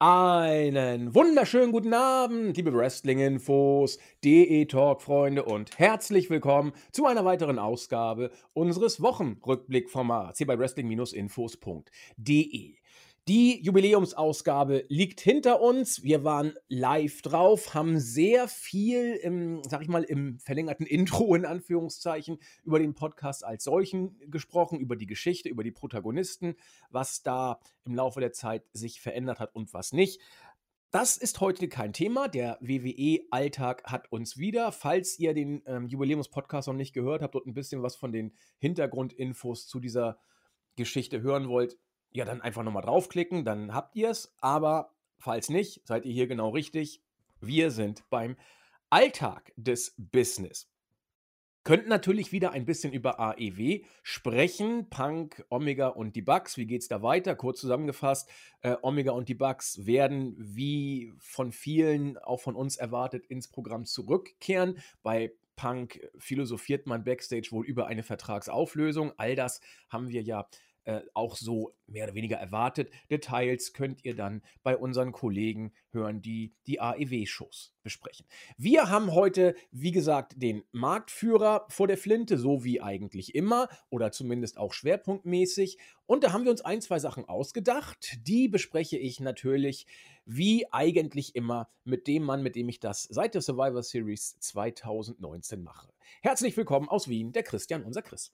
Einen wunderschönen guten Abend, liebe Wrestling-Infos, DE-Talk-Freunde und herzlich willkommen zu einer weiteren Ausgabe unseres Wochenrückblick-Formats hier bei wrestling-infos.de. Die Jubiläumsausgabe liegt hinter uns. Wir waren live drauf, haben sehr viel im, sag ich mal, im verlängerten Intro in Anführungszeichen über den Podcast als solchen gesprochen, über die Geschichte, über die Protagonisten, was da im Laufe der Zeit sich verändert hat und was nicht. Das ist heute kein Thema. Der WWE-Alltag hat uns wieder. Falls ihr den ähm, Jubiläumspodcast noch nicht gehört habt und ein bisschen was von den Hintergrundinfos zu dieser Geschichte hören wollt, ja, dann einfach nochmal draufklicken, dann habt ihr es. Aber falls nicht, seid ihr hier genau richtig. Wir sind beim Alltag des Business. Könnten natürlich wieder ein bisschen über AEW sprechen. Punk, Omega und die Bugs. Wie geht es da weiter? Kurz zusammengefasst: äh, Omega und die Bugs werden, wie von vielen, auch von uns erwartet, ins Programm zurückkehren. Bei Punk philosophiert man backstage wohl über eine Vertragsauflösung. All das haben wir ja äh, auch so mehr oder weniger erwartet. Details könnt ihr dann bei unseren Kollegen hören, die die AEW-Shows besprechen. Wir haben heute, wie gesagt, den Marktführer vor der Flinte, so wie eigentlich immer oder zumindest auch schwerpunktmäßig. Und da haben wir uns ein, zwei Sachen ausgedacht. Die bespreche ich natürlich wie eigentlich immer mit dem Mann, mit dem ich das seit der Survivor Series 2019 mache. Herzlich willkommen aus Wien, der Christian, unser Chris.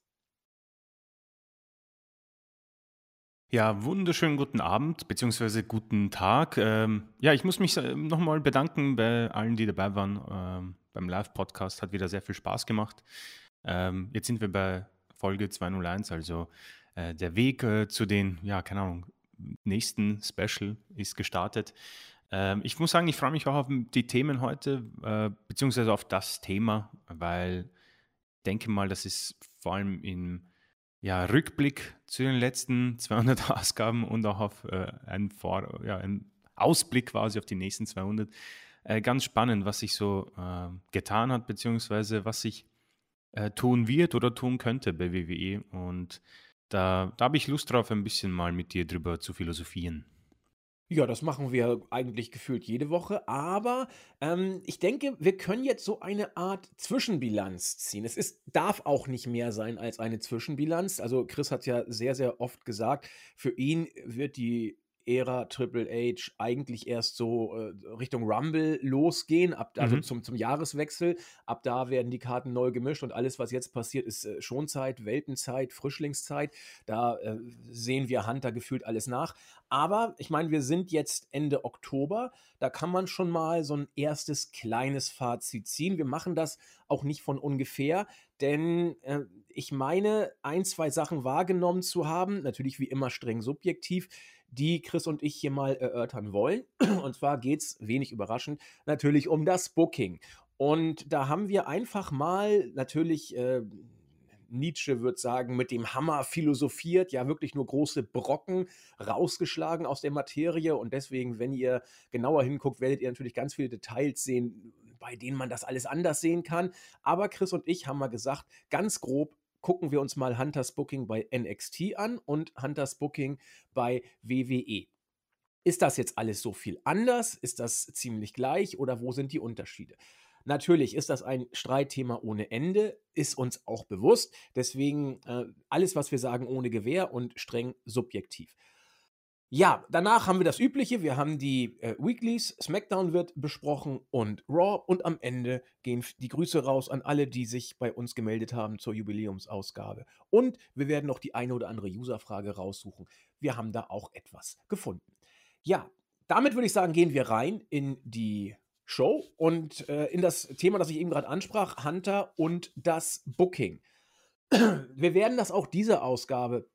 Ja, wunderschönen guten Abend beziehungsweise guten Tag. Ähm, ja, ich muss mich äh, nochmal bedanken bei allen, die dabei waren. Ähm, beim Live-Podcast hat wieder sehr viel Spaß gemacht. Ähm, jetzt sind wir bei Folge 201, also äh, der Weg äh, zu den, ja, keine Ahnung, nächsten Special ist gestartet. Ähm, ich muss sagen, ich freue mich auch auf die Themen heute, äh, beziehungsweise auf das Thema, weil ich denke mal, das ist vor allem in ja, Rückblick zu den letzten 200 Ausgaben und auch auf äh, einen, Vor ja, einen Ausblick quasi auf die nächsten 200. Äh, ganz spannend, was sich so äh, getan hat, beziehungsweise was sich äh, tun wird oder tun könnte bei WWE. Und da, da habe ich Lust drauf, ein bisschen mal mit dir drüber zu philosophieren. Ja, das machen wir eigentlich gefühlt jede Woche, aber ähm, ich denke, wir können jetzt so eine Art Zwischenbilanz ziehen. Es ist, darf auch nicht mehr sein als eine Zwischenbilanz. Also Chris hat ja sehr, sehr oft gesagt, für ihn wird die Ära Triple H eigentlich erst so äh, Richtung Rumble losgehen, ab, also mhm. zum, zum Jahreswechsel. Ab da werden die Karten neu gemischt und alles, was jetzt passiert, ist äh, Schonzeit, Weltenzeit, Frischlingszeit. Da äh, sehen wir Hunter gefühlt alles nach. Aber ich meine, wir sind jetzt Ende Oktober. Da kann man schon mal so ein erstes kleines Fazit ziehen. Wir machen das auch nicht von ungefähr, denn äh, ich meine, ein, zwei Sachen wahrgenommen zu haben, natürlich wie immer streng subjektiv, die Chris und ich hier mal erörtern wollen. Und zwar geht es, wenig überraschend, natürlich um das Booking. Und da haben wir einfach mal natürlich. Äh, Nietzsche wird sagen, mit dem Hammer philosophiert, ja wirklich nur große Brocken rausgeschlagen aus der Materie. Und deswegen, wenn ihr genauer hinguckt, werdet ihr natürlich ganz viele Details sehen, bei denen man das alles anders sehen kann. Aber Chris und ich haben mal gesagt, ganz grob gucken wir uns mal Hunters Booking bei NXT an und Hunters Booking bei WWE. Ist das jetzt alles so viel anders? Ist das ziemlich gleich oder wo sind die Unterschiede? Natürlich ist das ein Streitthema ohne Ende, ist uns auch bewusst. Deswegen äh, alles, was wir sagen, ohne Gewehr und streng subjektiv. Ja, danach haben wir das Übliche. Wir haben die äh, Weeklies, SmackDown wird besprochen und Raw. Und am Ende gehen die Grüße raus an alle, die sich bei uns gemeldet haben zur Jubiläumsausgabe. Und wir werden noch die eine oder andere Userfrage raussuchen. Wir haben da auch etwas gefunden. Ja, damit würde ich sagen, gehen wir rein in die Show und äh, in das Thema, das ich eben gerade ansprach, Hunter und das Booking. Wir werden das auch diese Ausgabe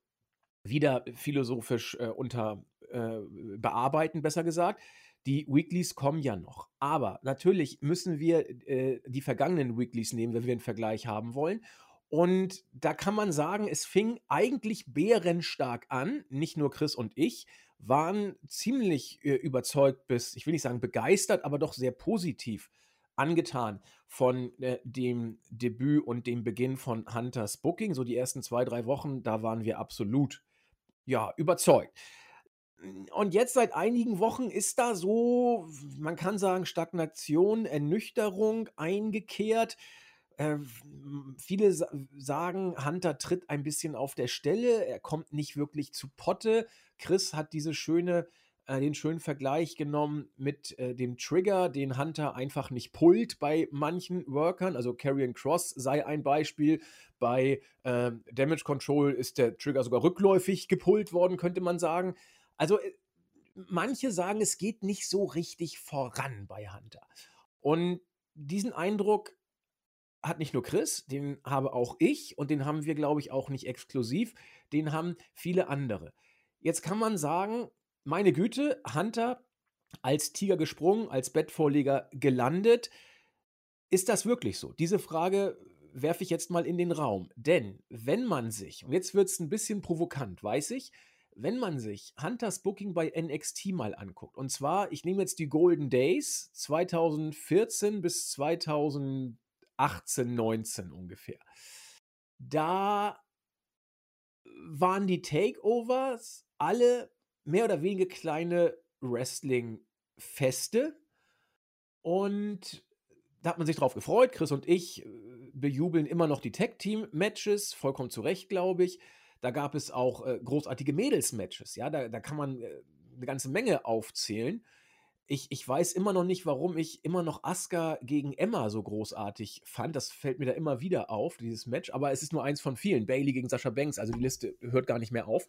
wieder philosophisch äh, unter äh, bearbeiten, besser gesagt. Die Weeklies kommen ja noch. Aber natürlich müssen wir äh, die vergangenen Weeklies nehmen, wenn wir einen Vergleich haben wollen. Und da kann man sagen, es fing eigentlich bärenstark an. Nicht nur Chris und ich waren ziemlich äh, überzeugt bis, ich will nicht sagen begeistert, aber doch sehr positiv angetan von äh, dem Debüt und dem Beginn von Hunters Booking. So die ersten zwei, drei Wochen, da waren wir absolut ja, überzeugt. Und jetzt seit einigen Wochen ist da so, man kann sagen, Stagnation, Ernüchterung eingekehrt. Äh, viele sa sagen, Hunter tritt ein bisschen auf der Stelle, er kommt nicht wirklich zu Potte. Chris hat diese schöne äh, den schönen Vergleich genommen mit äh, dem Trigger, den Hunter einfach nicht pullt bei manchen Workern. Also Carrion Cross sei ein Beispiel. Bei äh, Damage Control ist der Trigger sogar rückläufig gepullt worden, könnte man sagen. Also äh, manche sagen, es geht nicht so richtig voran bei Hunter. Und diesen Eindruck hat nicht nur Chris, den habe auch ich und den haben wir, glaube ich, auch nicht exklusiv, den haben viele andere. Jetzt kann man sagen, meine Güte, Hunter als Tiger gesprungen, als Bettvorleger gelandet. Ist das wirklich so? Diese Frage werfe ich jetzt mal in den Raum. Denn wenn man sich, und jetzt wird es ein bisschen provokant, weiß ich, wenn man sich Hunters Booking bei NXT mal anguckt, und zwar, ich nehme jetzt die Golden Days 2014 bis 2018, 19 ungefähr. Da waren die Takeovers alle mehr oder weniger kleine Wrestling-Feste. Und da hat man sich drauf gefreut. Chris und ich äh, bejubeln immer noch die Tag-Team-Matches, vollkommen zu Recht, glaube ich. Da gab es auch äh, großartige Mädels-Matches. Ja, da, da kann man äh, eine ganze Menge aufzählen. Ich, ich weiß immer noch nicht, warum ich immer noch Asuka gegen Emma so großartig fand. Das fällt mir da immer wieder auf, dieses Match. Aber es ist nur eins von vielen. Bailey gegen Sascha Banks. Also die Liste hört gar nicht mehr auf.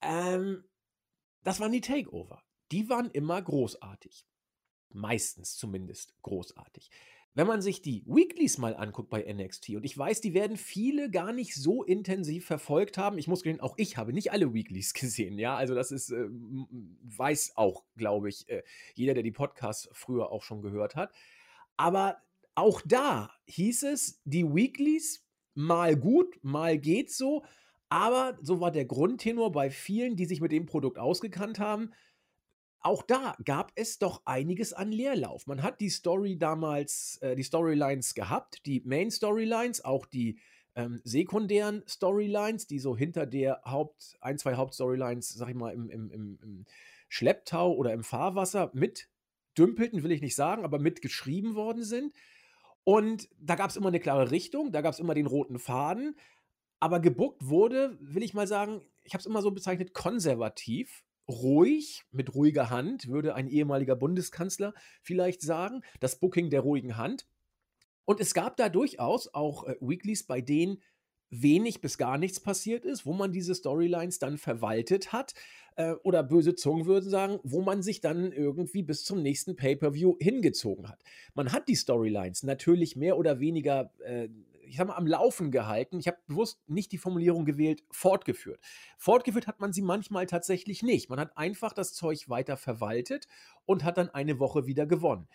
Ähm, das waren die Takeover. Die waren immer großartig. Meistens zumindest großartig. Wenn man sich die Weeklies mal anguckt bei NXT, und ich weiß, die werden viele gar nicht so intensiv verfolgt haben. Ich muss gehen, auch ich habe nicht alle Weeklies gesehen, ja. Also, das ist, äh, weiß auch, glaube ich, äh, jeder, der die Podcasts früher auch schon gehört hat. Aber auch da hieß es, die Weeklies mal gut, mal geht so. Aber so war der Grundtenor bei vielen, die sich mit dem Produkt ausgekannt haben. Auch da gab es doch einiges an Leerlauf. Man hat die Story damals, äh, die Storylines gehabt, die Main Storylines, auch die ähm, sekundären Storylines, die so hinter der Haupt, ein, zwei Hauptstorylines, sag ich mal, im, im, im, im Schlepptau oder im Fahrwasser mit dümpelten, will ich nicht sagen, aber mitgeschrieben worden sind. Und da gab es immer eine klare Richtung, da gab es immer den roten Faden. Aber gebuckt wurde, will ich mal sagen, ich habe es immer so bezeichnet, konservativ, ruhig, mit ruhiger Hand, würde ein ehemaliger Bundeskanzler vielleicht sagen. Das Booking der ruhigen Hand. Und es gab da durchaus auch äh, Weeklies, bei denen wenig bis gar nichts passiert ist, wo man diese Storylines dann verwaltet hat. Äh, oder böse Zungen würden sagen, wo man sich dann irgendwie bis zum nächsten Pay-per-View hingezogen hat. Man hat die Storylines natürlich mehr oder weniger äh, ich sag mal, am Laufen gehalten. Ich habe bewusst nicht die Formulierung gewählt, fortgeführt. Fortgeführt hat man sie manchmal tatsächlich nicht. Man hat einfach das Zeug weiter verwaltet und hat dann eine Woche wieder gewonnen.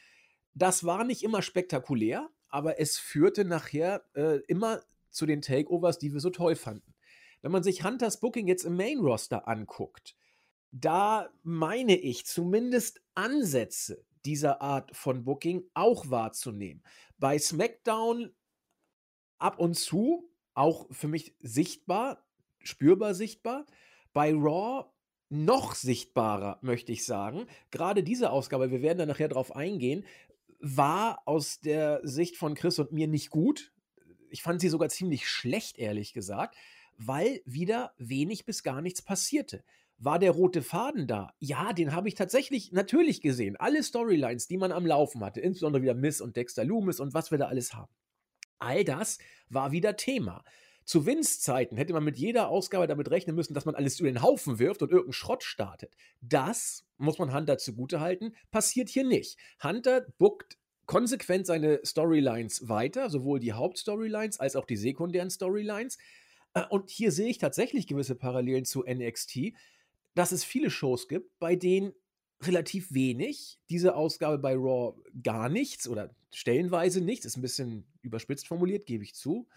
Das war nicht immer spektakulär, aber es führte nachher äh, immer zu den Takeovers, die wir so toll fanden. Wenn man sich Hunters Booking jetzt im Main Roster anguckt, da meine ich zumindest Ansätze dieser Art von Booking auch wahrzunehmen. Bei SmackDown ab und zu auch für mich sichtbar, spürbar sichtbar. Bei Raw noch sichtbarer, möchte ich sagen. Gerade diese Ausgabe, wir werden da nachher drauf eingehen, war aus der Sicht von Chris und mir nicht gut. Ich fand sie sogar ziemlich schlecht, ehrlich gesagt, weil wieder wenig bis gar nichts passierte. War der rote Faden da? Ja, den habe ich tatsächlich natürlich gesehen. Alle Storylines, die man am Laufen hatte, insbesondere wieder Miss und Dexter Loomis und was wir da alles haben. All das war wieder Thema. Zu Vince-Zeiten hätte man mit jeder Ausgabe damit rechnen müssen, dass man alles über den Haufen wirft und irgendeinen Schrott startet. Das, muss man Hunter zugutehalten, passiert hier nicht. Hunter bookt konsequent seine Storylines weiter, sowohl die Hauptstorylines als auch die sekundären Storylines. Äh, und hier sehe ich tatsächlich gewisse Parallelen zu NXT, dass es viele Shows gibt, bei denen relativ wenig. Diese Ausgabe bei Raw gar nichts oder stellenweise nichts. Ist ein bisschen überspitzt formuliert, gebe ich zu.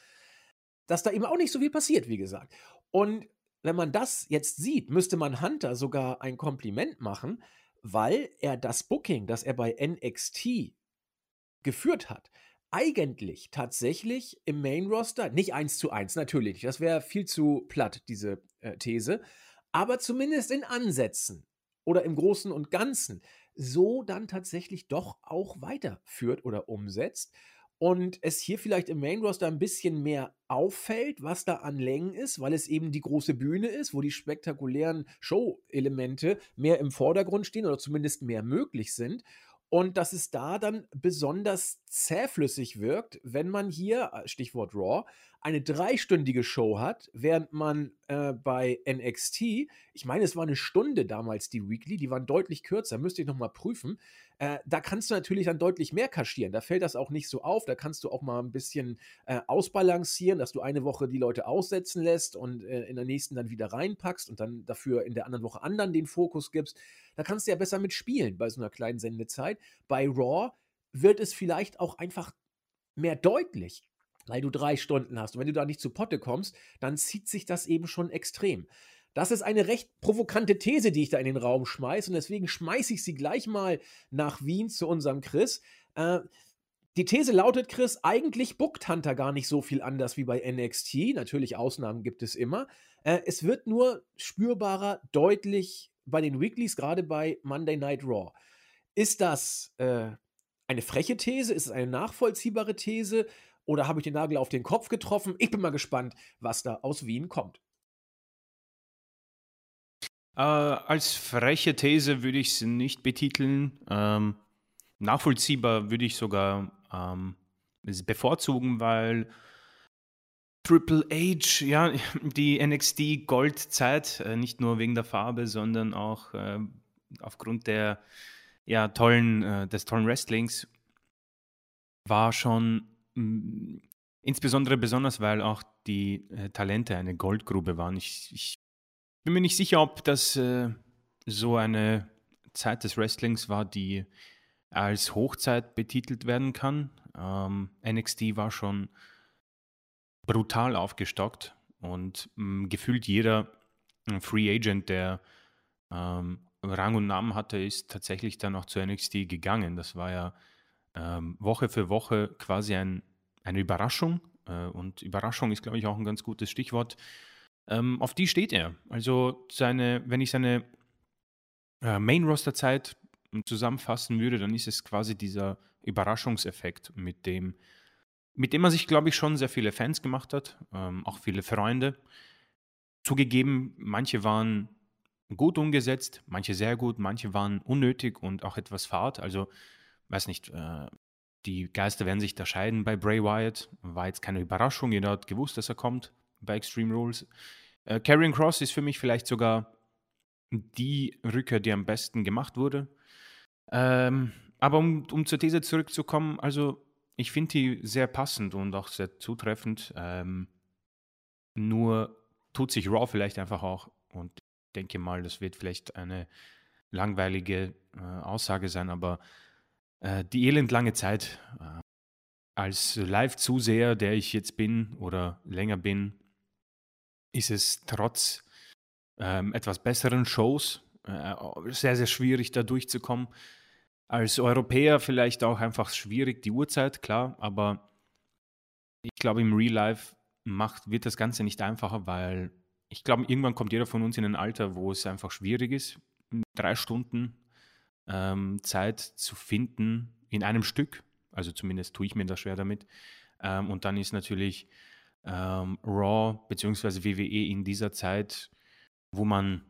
Dass da eben auch nicht so viel passiert, wie gesagt. Und wenn man das jetzt sieht, müsste man Hunter sogar ein Kompliment machen, weil er das Booking, das er bei NXT geführt hat, eigentlich tatsächlich im Main Roster, nicht eins zu eins, natürlich, das wäre viel zu platt, diese äh, These, aber zumindest in Ansätzen oder im Großen und Ganzen so dann tatsächlich doch auch weiterführt oder umsetzt und es hier vielleicht im Main Roster ein bisschen mehr auffällt, was da an Längen ist, weil es eben die große Bühne ist, wo die spektakulären Show-Elemente mehr im Vordergrund stehen oder zumindest mehr möglich sind. Und dass es da dann besonders zähflüssig wirkt, wenn man hier, Stichwort Raw, eine dreistündige Show hat, während man äh, bei NXT, ich meine, es war eine Stunde damals die Weekly, die waren deutlich kürzer, müsste ich nochmal prüfen, äh, da kannst du natürlich dann deutlich mehr kaschieren. Da fällt das auch nicht so auf. Da kannst du auch mal ein bisschen äh, ausbalancieren, dass du eine Woche die Leute aussetzen lässt und äh, in der nächsten dann wieder reinpackst und dann dafür in der anderen Woche anderen den Fokus gibst. Da kannst du ja besser mitspielen bei so einer kleinen Sendezeit. Bei Raw wird es vielleicht auch einfach mehr deutlich weil du drei Stunden hast. Und wenn du da nicht zu Potte kommst, dann zieht sich das eben schon extrem. Das ist eine recht provokante These, die ich da in den Raum schmeiße. Und deswegen schmeiße ich sie gleich mal nach Wien zu unserem Chris. Äh, die These lautet, Chris, eigentlich bookt Hunter gar nicht so viel anders wie bei NXT. Natürlich, Ausnahmen gibt es immer. Äh, es wird nur spürbarer, deutlich bei den Weeklies, gerade bei Monday Night Raw. Ist das äh, eine freche These? Ist es eine nachvollziehbare These? Oder habe ich den Nagel auf den Kopf getroffen? Ich bin mal gespannt, was da aus Wien kommt. Äh, als freche These würde ich es nicht betiteln. Ähm, nachvollziehbar würde ich sogar ähm, bevorzugen, weil Triple H, ja, die NXT Goldzeit, äh, nicht nur wegen der Farbe, sondern auch äh, aufgrund der ja, tollen, äh, des tollen Wrestlings, war schon insbesondere besonders, weil auch die äh, Talente eine Goldgrube waren. Ich, ich bin mir nicht sicher, ob das äh, so eine Zeit des Wrestlings war, die als Hochzeit betitelt werden kann. Ähm, NXT war schon brutal aufgestockt und mh, gefühlt jeder äh, Free Agent, der ähm, Rang und Namen hatte, ist tatsächlich dann auch zu NXT gegangen. Das war ja ähm, Woche für Woche quasi ein, eine Überraschung. Äh, und Überraschung ist, glaube ich, auch ein ganz gutes Stichwort. Ähm, auf die steht er. Also seine, wenn ich seine äh, Main-Roster-Zeit zusammenfassen würde, dann ist es quasi dieser Überraschungseffekt, mit dem, mit dem er sich, glaube ich, schon sehr viele Fans gemacht hat, ähm, auch viele Freunde. Zugegeben, manche waren gut umgesetzt, manche sehr gut, manche waren unnötig und auch etwas fad. Also, weiß nicht, äh, die Geister werden sich da scheiden bei Bray Wyatt. War jetzt keine Überraschung, jeder hat gewusst, dass er kommt bei Extreme Rules. Äh, Karrion Cross ist für mich vielleicht sogar die Rückkehr, die am besten gemacht wurde. Ähm, aber um, um zur These zurückzukommen, also ich finde die sehr passend und auch sehr zutreffend. Ähm, nur tut sich Raw vielleicht einfach auch und ich denke mal, das wird vielleicht eine langweilige äh, Aussage sein, aber äh, die elendlange Zeit äh, als Live-Zuseher, der ich jetzt bin oder länger bin, ist es trotz ähm, etwas besseren Shows äh, sehr, sehr schwierig, da durchzukommen. Als Europäer vielleicht auch einfach schwierig, die Uhrzeit, klar, aber ich glaube, im Real Life macht, wird das Ganze nicht einfacher, weil ich glaube, irgendwann kommt jeder von uns in ein Alter, wo es einfach schwierig ist, drei Stunden ähm, Zeit zu finden in einem Stück. Also zumindest tue ich mir das schwer damit. Ähm, und dann ist natürlich ähm, Raw bzw. WWE in dieser Zeit, wo man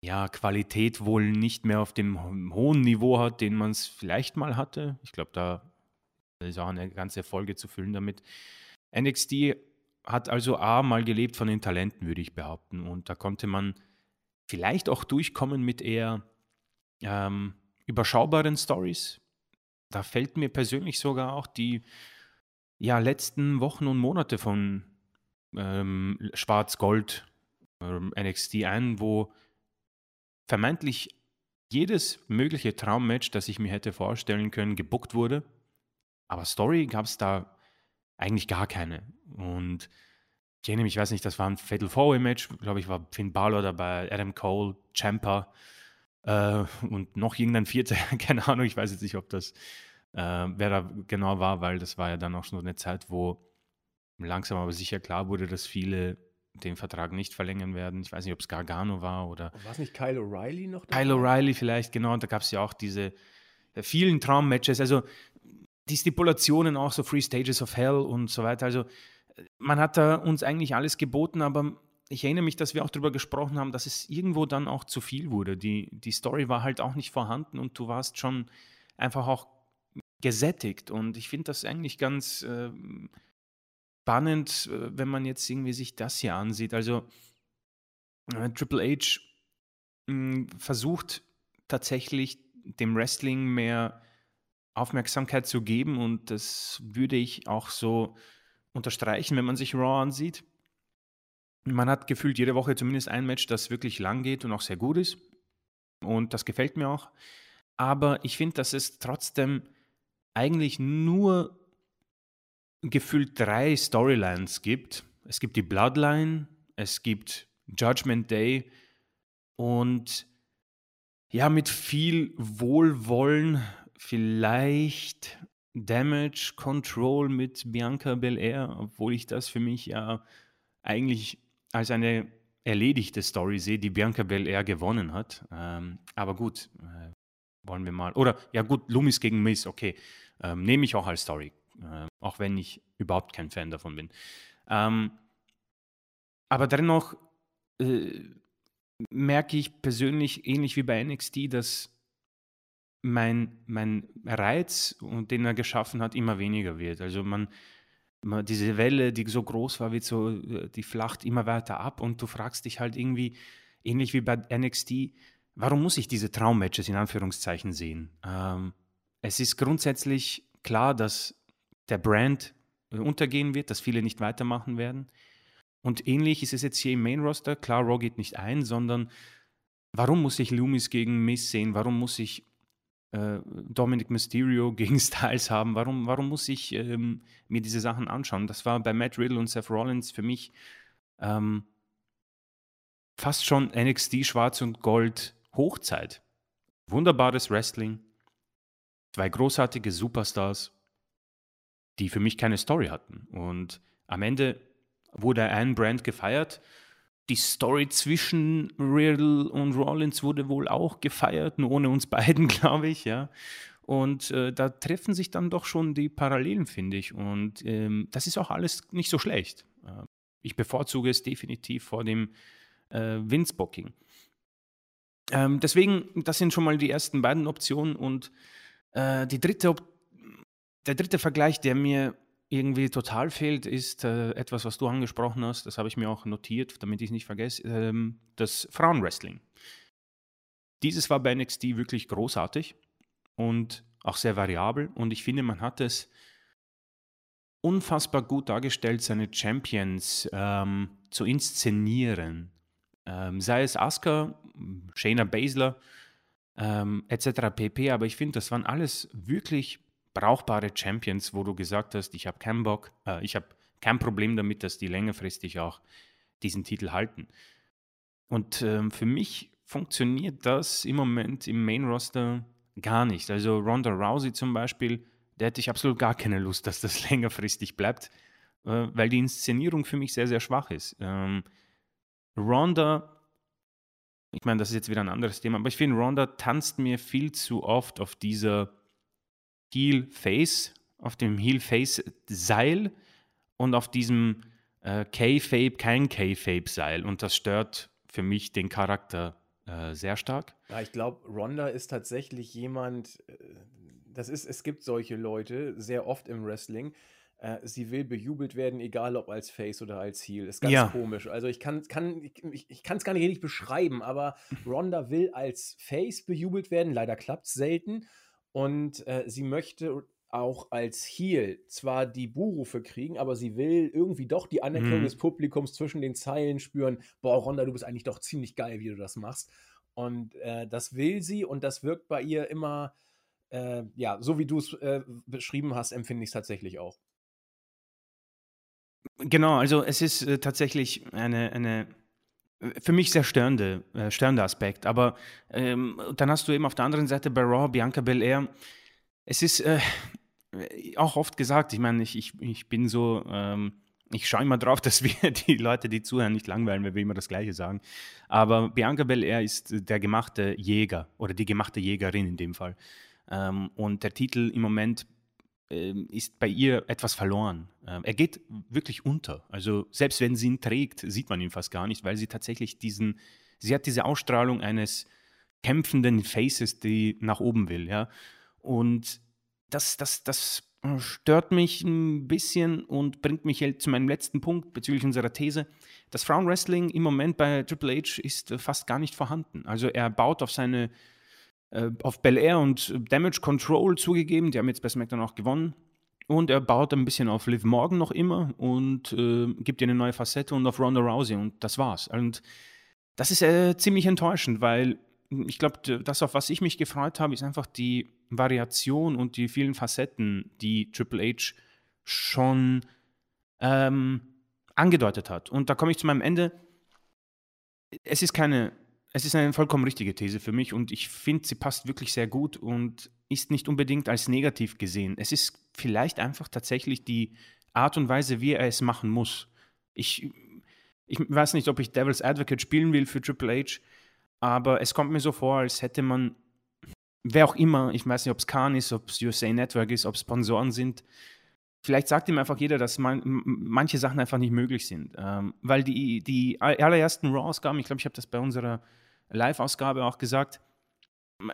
ja Qualität wohl nicht mehr auf dem hohen Niveau hat, den man es vielleicht mal hatte. Ich glaube, da ist auch eine ganze Folge zu füllen damit. NXT hat also A mal gelebt von den Talenten, würde ich behaupten. Und da konnte man vielleicht auch durchkommen mit eher ähm, überschaubaren Stories. Da fällt mir persönlich sogar auch die ja, letzten Wochen und Monate von ähm, Schwarz-Gold ähm, NXT ein, wo vermeintlich jedes mögliche Traummatch, das ich mir hätte vorstellen können, gebuckt wurde. Aber Story gab es da eigentlich gar keine. Und ich erinnere mich, ich weiß nicht, das war ein Fatal Four Match, glaube ich, war Finn Balor dabei, Adam Cole, Champa äh, und noch irgendein Vierter, keine Ahnung, ich weiß jetzt nicht, ob das äh, wer da genau war, weil das war ja dann auch schon so eine Zeit, wo langsam aber sicher klar wurde, dass viele den Vertrag nicht verlängern werden. Ich weiß nicht, ob es Gargano war oder. War es nicht Kyle O'Reilly noch? Dabei? Kyle O'Reilly vielleicht, genau. Da gab es ja auch diese äh, vielen Traummatches. Also die Stipulationen auch so Free Stages of Hell und so weiter. Also man hat da uns eigentlich alles geboten, aber ich erinnere mich, dass wir auch darüber gesprochen haben, dass es irgendwo dann auch zu viel wurde. Die, die Story war halt auch nicht vorhanden und du warst schon einfach auch gesättigt. Und ich finde das eigentlich ganz äh, spannend, äh, wenn man jetzt irgendwie sich das hier ansieht. Also äh, Triple H hm, versucht tatsächlich dem Wrestling mehr Aufmerksamkeit zu geben und das würde ich auch so unterstreichen, wenn man sich Raw ansieht. Man hat gefühlt jede Woche zumindest ein Match, das wirklich lang geht und auch sehr gut ist. Und das gefällt mir auch. Aber ich finde, dass es trotzdem eigentlich nur gefühlt drei Storylines gibt. Es gibt die Bloodline, es gibt Judgment Day und ja, mit viel Wohlwollen vielleicht Damage Control mit Bianca Belair, obwohl ich das für mich ja eigentlich als eine erledigte Story sehe, die Bianca Belair gewonnen hat. Ähm, aber gut, äh, wollen wir mal. Oder ja gut, Loomis gegen Miss, okay. Ähm, nehme ich auch als Story. Äh, auch wenn ich überhaupt kein Fan davon bin. Ähm, aber dennoch äh, merke ich persönlich, ähnlich wie bei NXT, dass mein, mein Reiz, den er geschaffen hat, immer weniger wird. Also man, man, diese Welle, die so groß war, wird so, äh, die flacht immer weiter ab und du fragst dich halt irgendwie, ähnlich wie bei NXT, warum muss ich diese Traummatches in Anführungszeichen sehen? Ähm, es ist grundsätzlich klar, dass der Brand untergehen wird, dass viele nicht weitermachen werden. Und ähnlich ist es jetzt hier im Main Roster. Klar, Raw geht nicht ein, sondern warum muss ich Loomis gegen Miss sehen? Warum muss ich äh, Dominic Mysterio gegen Styles haben. Warum, warum muss ich ähm, mir diese Sachen anschauen? Das war bei Matt Riddle und Seth Rollins für mich ähm, fast schon NXT Schwarz und Gold Hochzeit. Wunderbares Wrestling, zwei großartige Superstars, die für mich keine Story hatten. Und am Ende wurde ein Brand gefeiert die Story zwischen Riddle und Rollins wurde wohl auch gefeiert, nur ohne uns beiden, glaube ich, ja. Und äh, da treffen sich dann doch schon die Parallelen, finde ich. Und ähm, das ist auch alles nicht so schlecht. Äh, ich bevorzuge es definitiv vor dem äh, Vince-Booking. Ähm, deswegen, das sind schon mal die ersten beiden Optionen. Und äh, die dritte Op der dritte Vergleich, der mir irgendwie total fehlt, ist äh, etwas, was du angesprochen hast, das habe ich mir auch notiert, damit ich es nicht vergesse, ähm, das Frauenwrestling. Dieses war bei NXT wirklich großartig und auch sehr variabel und ich finde, man hat es unfassbar gut dargestellt, seine Champions ähm, zu inszenieren. Ähm, sei es Asuka, Shayna Baszler ähm, etc. pp. Aber ich finde, das waren alles wirklich brauchbare Champions, wo du gesagt hast, ich habe keinen Bock, äh, ich habe kein Problem damit, dass die längerfristig auch diesen Titel halten. Und ähm, für mich funktioniert das im Moment im Main Roster gar nicht. Also Ronda Rousey zum Beispiel, da hätte ich absolut gar keine Lust, dass das längerfristig bleibt, äh, weil die Inszenierung für mich sehr, sehr schwach ist. Ähm, Ronda, ich meine, das ist jetzt wieder ein anderes Thema, aber ich finde, Ronda tanzt mir viel zu oft auf dieser Heel-Face, auf dem Heel-Face-Seil und auf diesem äh, K-Fape, kein K-Fape-Seil. Und das stört für mich den Charakter äh, sehr stark. Ja, ich glaube, Ronda ist tatsächlich jemand, äh, das ist, es gibt solche Leute sehr oft im Wrestling. Äh, sie will bejubelt werden, egal ob als Face oder als Heel. Ist ganz ja. komisch. Also ich kann es kann, ich, ich gar nicht richtig beschreiben, aber Ronda will als Face bejubelt werden. Leider klappt es selten. Und äh, sie möchte auch als Heel zwar die Buhrufe kriegen, aber sie will irgendwie doch die Anerkennung mhm. des Publikums zwischen den Zeilen spüren. Boah, Ronda, du bist eigentlich doch ziemlich geil, wie du das machst. Und äh, das will sie und das wirkt bei ihr immer, äh, ja, so wie du es äh, beschrieben hast, empfinde ich es tatsächlich auch. Genau, also es ist äh, tatsächlich eine, eine für mich sehr störende, äh, störender Aspekt. Aber ähm, dann hast du eben auf der anderen Seite bei Raw Bianca Belair. Es ist äh, auch oft gesagt, ich meine, ich, ich, ich bin so ähm, ich schaue immer drauf, dass wir die Leute, die zuhören, nicht langweilen, wenn wir immer das Gleiche sagen. Aber Bianca Belair ist der gemachte Jäger oder die gemachte Jägerin in dem Fall. Ähm, und der Titel im Moment ist bei ihr etwas verloren. Ähm, er geht wirklich unter. Also selbst wenn sie ihn trägt, sieht man ihn fast gar nicht, weil sie tatsächlich diesen, sie hat diese Ausstrahlung eines kämpfenden Faces, die nach oben will, ja. Und das, das, das stört mich ein bisschen und bringt mich zu meinem letzten Punkt bezüglich unserer These. Das Frauenwrestling im Moment bei Triple H ist fast gar nicht vorhanden. Also er baut auf seine, äh, auf Bel Air und Damage Control zugegeben, die haben jetzt bei SmackDown auch gewonnen. Und er baut ein bisschen auf Liv Morgan noch immer und äh, gibt ihr eine neue Facette und auf Ronda Rousey und das war's. Und das ist äh, ziemlich enttäuschend, weil ich glaube, das, auf was ich mich gefreut habe, ist einfach die Variation und die vielen Facetten, die Triple H schon ähm, angedeutet hat. Und da komme ich zu meinem Ende. Es ist keine, es ist eine vollkommen richtige These für mich und ich finde, sie passt wirklich sehr gut und ist nicht unbedingt als negativ gesehen. Es ist vielleicht einfach tatsächlich die Art und Weise, wie er es machen muss. Ich, ich weiß nicht, ob ich Devil's Advocate spielen will für Triple H, aber es kommt mir so vor, als hätte man, wer auch immer, ich weiß nicht, ob es Khan ist, ob es USA Network ist, ob es Sponsoren sind, vielleicht sagt ihm einfach jeder, dass man, manche Sachen einfach nicht möglich sind. Ähm, weil die, die allerersten Raw-Ausgaben, ich glaube, ich habe das bei unserer Live-Ausgabe auch gesagt,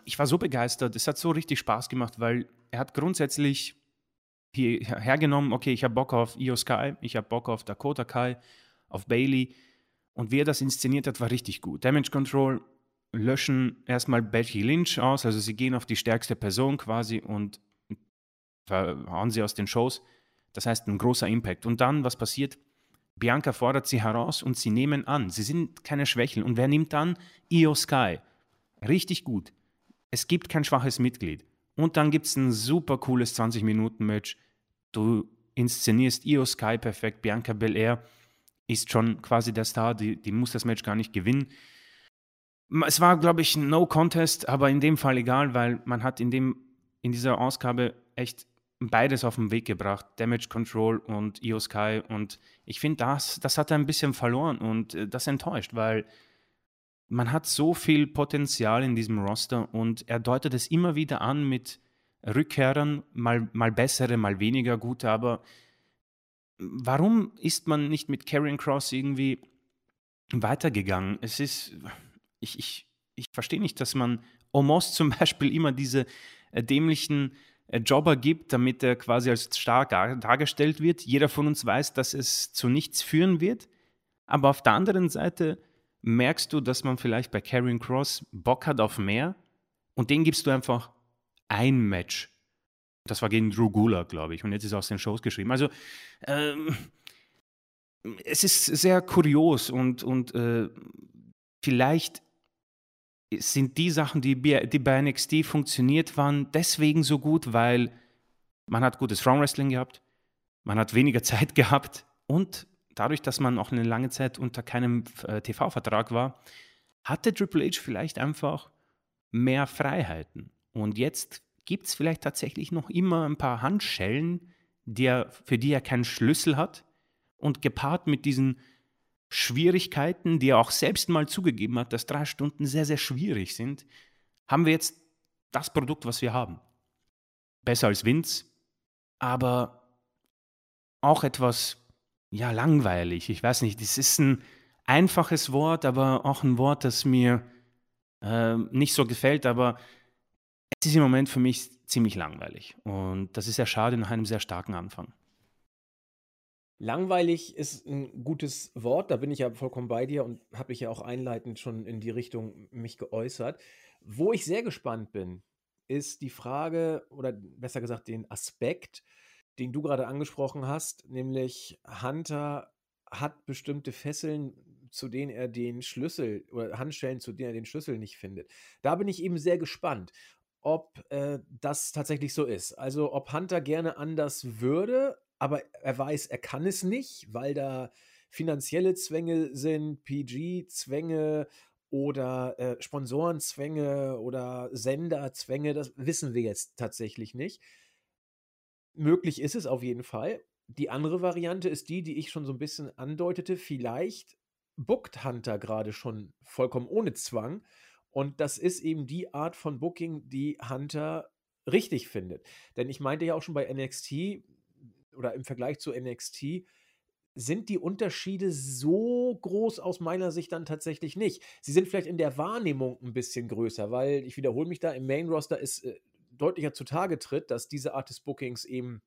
ich war so begeistert, es hat so richtig Spaß gemacht, weil er hat grundsätzlich hier hergenommen, okay, ich habe Bock auf Io Sky, ich habe Bock auf Dakota Kai, auf Bailey und wie er das inszeniert hat, war richtig gut. Damage Control löschen erstmal Becky Lynch aus, also sie gehen auf die stärkste Person quasi und hauen sie aus den Shows. Das heißt, ein großer Impact. Und dann, was passiert? Bianca fordert sie heraus und sie nehmen an. Sie sind keine Schwächel. Und wer nimmt an? Io Sky. Richtig gut. Es gibt kein schwaches Mitglied. Und dann gibt es ein super cooles 20-Minuten-Match. Du inszenierst Io Sky perfekt. Bianca Belair ist schon quasi der Star. Die, die muss das Match gar nicht gewinnen. Es war, glaube ich, ein No-Contest, aber in dem Fall egal, weil man hat in, dem, in dieser Ausgabe echt beides auf den Weg gebracht, Damage Control und Io Sky. Und ich finde, das, das hat er ein bisschen verloren und äh, das enttäuscht, weil man hat so viel Potenzial in diesem Roster und er deutet es immer wieder an mit Rückkehrern, mal, mal bessere, mal weniger gute, aber warum ist man nicht mit Karrion Cross irgendwie weitergegangen? Es ist, ich, ich, ich verstehe nicht, dass man Omos zum Beispiel immer diese äh, dämlichen Jobber gibt, damit er quasi als stark dargestellt wird. Jeder von uns weiß, dass es zu nichts führen wird. Aber auf der anderen Seite merkst du, dass man vielleicht bei Karrion Cross Bock hat auf mehr und den gibst du einfach ein Match. Das war gegen Drew Gulak, glaube ich. Und jetzt ist er aus den Shows geschrieben. Also, ähm, es ist sehr kurios und, und äh, vielleicht sind die Sachen, die, die bei NXT funktioniert waren, deswegen so gut, weil man hat gutes Frauenwrestling gehabt, man hat weniger Zeit gehabt und dadurch, dass man auch eine lange Zeit unter keinem äh, TV-Vertrag war, hatte Triple H vielleicht einfach mehr Freiheiten. Und jetzt gibt es vielleicht tatsächlich noch immer ein paar Handschellen, die er, für die er keinen Schlüssel hat. Und gepaart mit diesen Schwierigkeiten, die er auch selbst mal zugegeben hat, dass drei Stunden sehr, sehr schwierig sind, haben wir jetzt das Produkt, was wir haben. Besser als Vince, aber auch etwas, ja, langweilig. Ich weiß nicht, das ist ein einfaches Wort, aber auch ein Wort, das mir äh, nicht so gefällt, aber es ist im Moment für mich ziemlich langweilig. Und das ist sehr schade nach einem sehr starken Anfang. Langweilig ist ein gutes Wort, da bin ich ja vollkommen bei dir und habe ich ja auch einleitend schon in die Richtung mich geäußert. Wo ich sehr gespannt bin, ist die Frage oder besser gesagt den Aspekt, den du gerade angesprochen hast, nämlich Hunter hat bestimmte Fesseln, zu denen er den Schlüssel oder Handschellen, zu denen er den Schlüssel nicht findet. Da bin ich eben sehr gespannt, ob äh, das tatsächlich so ist. Also ob Hunter gerne anders würde, aber er weiß, er kann es nicht, weil da finanzielle Zwänge sind, PG-Zwänge oder äh, Sponsorenzwänge oder Senderzwänge, das wissen wir jetzt tatsächlich nicht. Möglich ist es auf jeden Fall. die andere Variante ist die, die ich schon so ein bisschen andeutete. Vielleicht bookt Hunter gerade schon vollkommen ohne Zwang. Und das ist eben die Art von Booking, die Hunter richtig findet. Denn ich meinte ja auch schon bei NXT oder im Vergleich zu NXT, sind die Unterschiede so groß aus meiner Sicht dann tatsächlich nicht. Sie sind vielleicht in der Wahrnehmung ein bisschen größer, weil ich wiederhole mich da, im Main Roster ist äh, deutlicher zutage tritt, dass diese Art des Bookings eben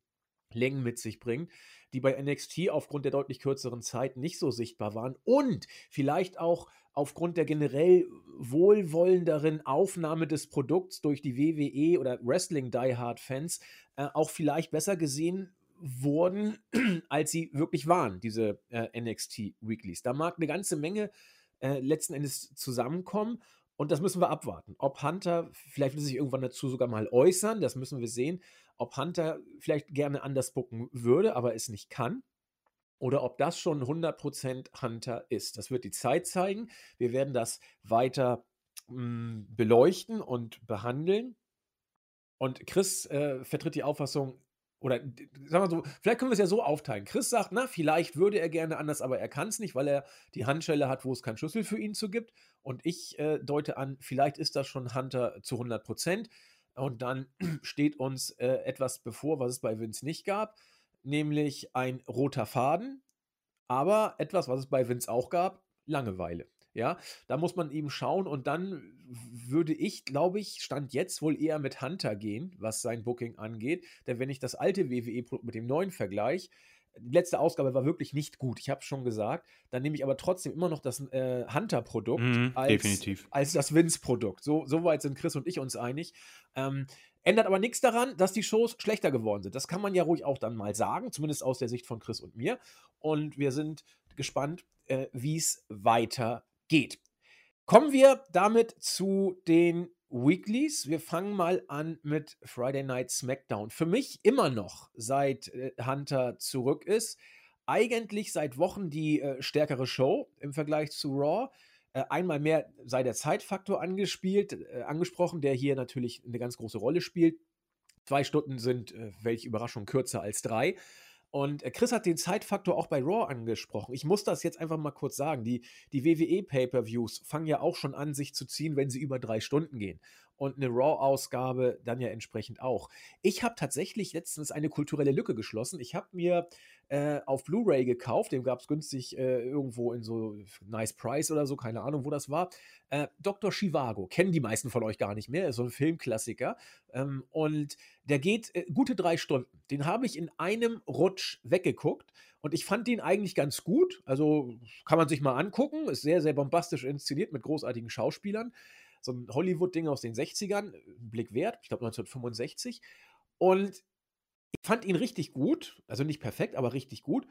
Längen mit sich bringt, die bei NXT aufgrund der deutlich kürzeren Zeit nicht so sichtbar waren und vielleicht auch aufgrund der generell wohlwollenderen Aufnahme des Produkts durch die WWE oder Wrestling Die Hard Fans äh, auch vielleicht besser gesehen wurden, als sie wirklich waren, diese äh, NXT Weeklies. Da mag eine ganze Menge äh, letzten Endes zusammenkommen und das müssen wir abwarten. Ob Hunter, vielleicht will sich irgendwann dazu sogar mal äußern, das müssen wir sehen. Ob Hunter vielleicht gerne anders bucken würde, aber es nicht kann. Oder ob das schon 100% Hunter ist. Das wird die Zeit zeigen. Wir werden das weiter mh, hm, beleuchten und behandeln. Und Chris äh, vertritt die Auffassung, oder sagen wir so, vielleicht können wir es ja so aufteilen. Chris sagt, na, vielleicht würde er gerne anders, aber er kann es nicht, weil er die Handschelle hat, wo es keinen Schlüssel für ihn zu gibt. Und ich äh, deute an, vielleicht ist das schon Hunter zu 100 Prozent. Und dann steht uns äh, etwas bevor, was es bei Vince nicht gab, nämlich ein roter Faden, aber etwas, was es bei Vince auch gab, Langeweile. Ja, da muss man eben schauen und dann würde ich, glaube ich, Stand jetzt wohl eher mit Hunter gehen, was sein Booking angeht. Denn wenn ich das alte WWE-Produkt mit dem neuen vergleiche, die letzte Ausgabe war wirklich nicht gut, ich habe es schon gesagt. Dann nehme ich aber trotzdem immer noch das äh, Hunter-Produkt mm, als, als, das Vince-Produkt. So, so, weit sind Chris und ich uns einig. Ähm, ändert aber nichts daran, dass die Shows schlechter geworden sind. Das kann man ja ruhig auch dann mal sagen, zumindest aus der Sicht von Chris und mir. Und wir sind gespannt, äh, wie es weitergeht geht. Kommen wir damit zu den Weeklies. Wir fangen mal an mit Friday Night SmackDown. Für mich immer noch, seit äh, Hunter zurück ist, eigentlich seit Wochen die äh, stärkere Show im Vergleich zu Raw. Äh, einmal mehr sei der Zeitfaktor angespielt, äh, angesprochen, der hier natürlich eine ganz große Rolle spielt. Zwei Stunden sind, äh, welche Überraschung, kürzer als drei. Und äh, Chris hat den Zeitfaktor auch bei Raw angesprochen. Ich muss das jetzt einfach mal kurz sagen. Die, die WWE-Pay-Per-Views fangen ja auch schon an, sich zu ziehen, wenn sie über drei Stunden gehen. Und eine Raw-Ausgabe dann ja entsprechend auch. Ich habe tatsächlich letztens eine kulturelle Lücke geschlossen. Ich habe mir äh, auf Blu-ray gekauft, den gab es günstig äh, irgendwo in so Nice Price oder so, keine Ahnung, wo das war. Äh, Dr. Chivago, kennen die meisten von euch gar nicht mehr, ist so ein Filmklassiker. Ähm, und der geht äh, gute drei Stunden. Den habe ich in einem Rutsch weggeguckt. Und ich fand den eigentlich ganz gut. Also kann man sich mal angucken. Ist sehr, sehr bombastisch inszeniert mit großartigen Schauspielern. So ein Hollywood-Ding aus den 60ern, Blick wert, ich glaube 1965. Und ich fand ihn richtig gut. Also nicht perfekt, aber richtig gut.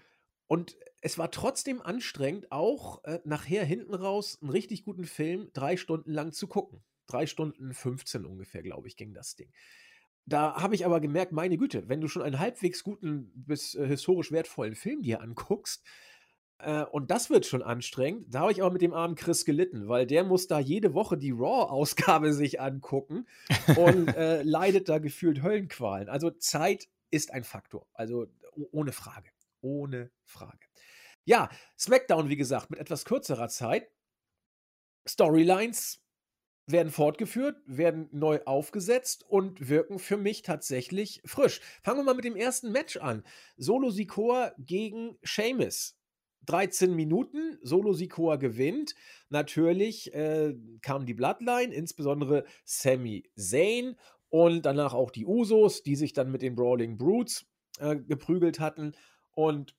Und es war trotzdem anstrengend, auch äh, nachher hinten raus einen richtig guten Film drei Stunden lang zu gucken. Drei Stunden 15 ungefähr, glaube ich, ging das Ding. Da habe ich aber gemerkt, meine Güte, wenn du schon einen halbwegs guten bis äh, historisch wertvollen Film dir anguckst, äh, und das wird schon anstrengend, da habe ich aber mit dem armen Chris gelitten, weil der muss da jede Woche die Raw-Ausgabe sich angucken und äh, leidet da gefühlt Höllenqualen. Also Zeit ist ein Faktor. Also ohne Frage. Ohne Frage. Ja, SmackDown, wie gesagt, mit etwas kürzerer Zeit. Storylines werden fortgeführt, werden neu aufgesetzt und wirken für mich tatsächlich frisch. Fangen wir mal mit dem ersten Match an. Solo Sikoa gegen Sheamus. 13 Minuten, Solo Sikoa gewinnt. Natürlich äh, kam die Bloodline, insbesondere Sami Zayn und danach auch die Usos, die sich dann mit den Brawling Brutes äh, geprügelt hatten. Und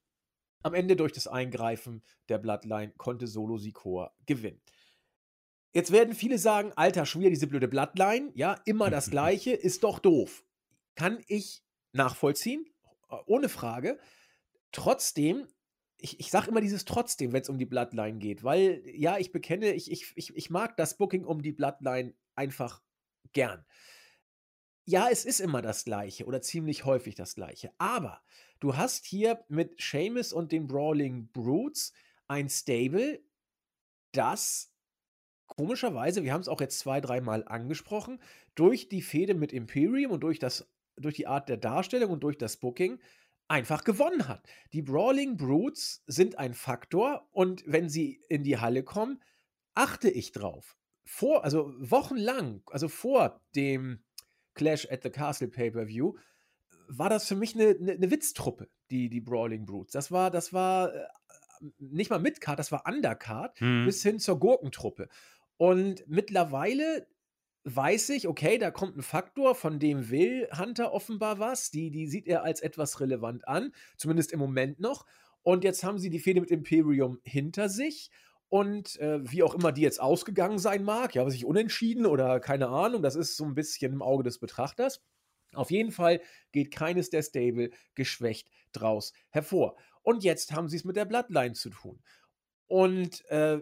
am Ende durch das Eingreifen der Bloodline konnte Solo Sikoa gewinnen. Jetzt werden viele sagen, alter Schwier, diese blöde Bloodline, ja, immer das Gleiche, ist doch doof. Kann ich nachvollziehen, ohne Frage. Trotzdem, ich, ich sage immer dieses trotzdem, wenn es um die Bloodline geht, weil, ja, ich bekenne, ich, ich, ich, ich mag das Booking um die Bloodline einfach gern ja, es ist immer das Gleiche oder ziemlich häufig das Gleiche. Aber du hast hier mit Seamus und den Brawling Brutes ein Stable, das komischerweise, wir haben es auch jetzt zwei, dreimal angesprochen, durch die Fehde mit Imperium und durch, das, durch die Art der Darstellung und durch das Booking einfach gewonnen hat. Die Brawling Brutes sind ein Faktor und wenn sie in die Halle kommen, achte ich drauf. Vor, also wochenlang, also vor dem Clash at the Castle Pay-Per-View, war das für mich eine, eine, eine, Witztruppe, die, die Brawling Brutes. Das war, das war äh, nicht mal Midcard, das war Undercard, mhm. bis hin zur Gurkentruppe. Und mittlerweile weiß ich, okay, da kommt ein Faktor, von dem will Hunter offenbar was. Die, die sieht er als etwas relevant an, zumindest im Moment noch. Und jetzt haben sie die Fehde mit Imperium hinter sich. Und äh, wie auch immer die jetzt ausgegangen sein mag, ja, sich unentschieden oder keine Ahnung, das ist so ein bisschen im Auge des Betrachters. Auf jeden Fall geht keines der Stable geschwächt draus hervor. Und jetzt haben sie es mit der Bloodline zu tun. Und äh,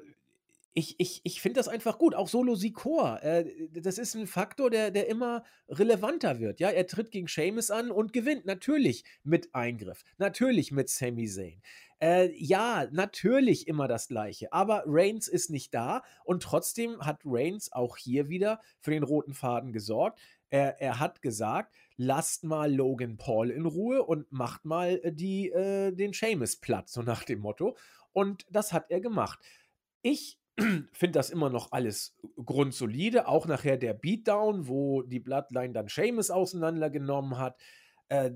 ich, ich, ich finde das einfach gut. Auch Solo Sikor, äh, das ist ein Faktor, der, der immer relevanter wird. Ja, er tritt gegen Seamus an und gewinnt. Natürlich mit Eingriff. Natürlich mit Sami Zayn. Äh, ja, natürlich immer das Gleiche. Aber Reigns ist nicht da und trotzdem hat Reigns auch hier wieder für den roten Faden gesorgt. Er, er hat gesagt, lasst mal Logan Paul in Ruhe und macht mal äh, die, äh, den Seamus platt, so nach dem Motto. Und das hat er gemacht. Ich finde das immer noch alles grundsolide. Auch nachher der Beatdown, wo die Bloodline dann Seamus auseinandergenommen hat. Äh,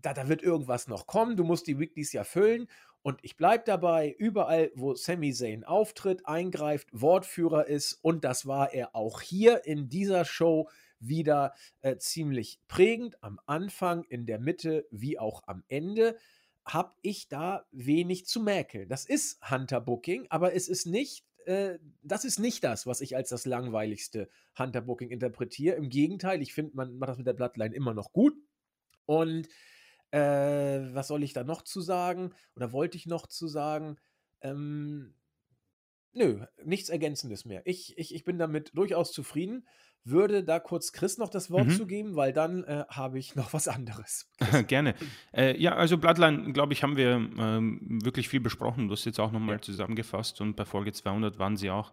da, da wird irgendwas noch kommen. Du musst die Weeklies ja füllen. Und ich bleibe dabei, überall, wo Sami Zayn auftritt, eingreift, Wortführer ist, und das war er auch hier in dieser Show wieder äh, ziemlich prägend. Am Anfang, in der Mitte wie auch am Ende habe ich da wenig zu mäkeln. Das ist Hunter Booking, aber es ist nicht äh, das ist nicht das, was ich als das langweiligste Hunter-Booking interpretiere. Im Gegenteil, ich finde, man macht das mit der Bloodline immer noch gut. Und äh, was soll ich da noch zu sagen? Oder wollte ich noch zu sagen? Ähm, nö, nichts Ergänzendes mehr. Ich, ich, ich bin damit durchaus zufrieden würde da kurz Chris noch das Wort mhm. zu geben, weil dann äh, habe ich noch was anderes. Gerne. Äh, ja, also Bloodline, glaube ich, haben wir ähm, wirklich viel besprochen. Du hast jetzt auch nochmal ja. zusammengefasst und bei Folge 200 waren sie auch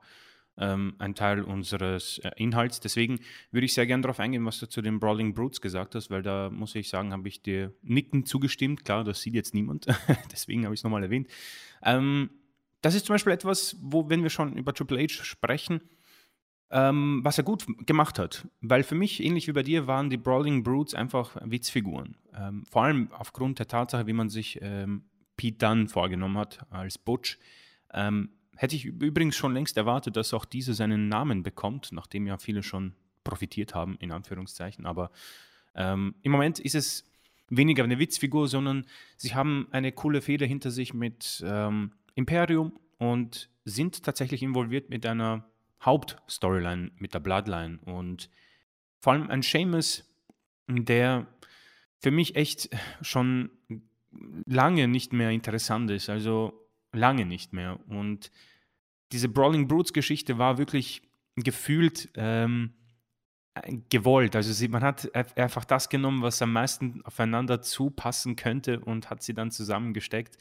ähm, ein Teil unseres äh, Inhalts. Deswegen würde ich sehr gerne darauf eingehen, was du zu den Brawling Brutes gesagt hast, weil da muss ich sagen, habe ich dir nicken zugestimmt. Klar, das sieht jetzt niemand, deswegen habe ich es nochmal erwähnt. Ähm, das ist zum Beispiel etwas, wo, wenn wir schon über Triple H sprechen, ähm, was er gut gemacht hat. Weil für mich, ähnlich wie bei dir, waren die Brawling Brutes einfach Witzfiguren. Ähm, vor allem aufgrund der Tatsache, wie man sich ähm, Pete Dunne vorgenommen hat als Butch. Ähm, hätte ich übrigens schon längst erwartet, dass auch diese seinen Namen bekommt, nachdem ja viele schon profitiert haben, in Anführungszeichen. Aber ähm, im Moment ist es weniger eine Witzfigur, sondern sie haben eine coole Feder hinter sich mit ähm, Imperium und sind tatsächlich involviert mit einer Hauptstoryline mit der Bloodline. Und vor allem ein Seamus, der für mich echt schon lange nicht mehr interessant ist. Also lange nicht mehr. Und diese Brawling Brutes Geschichte war wirklich gefühlt ähm, gewollt. Also sie, man hat einfach das genommen, was am meisten aufeinander zupassen könnte und hat sie dann zusammengesteckt.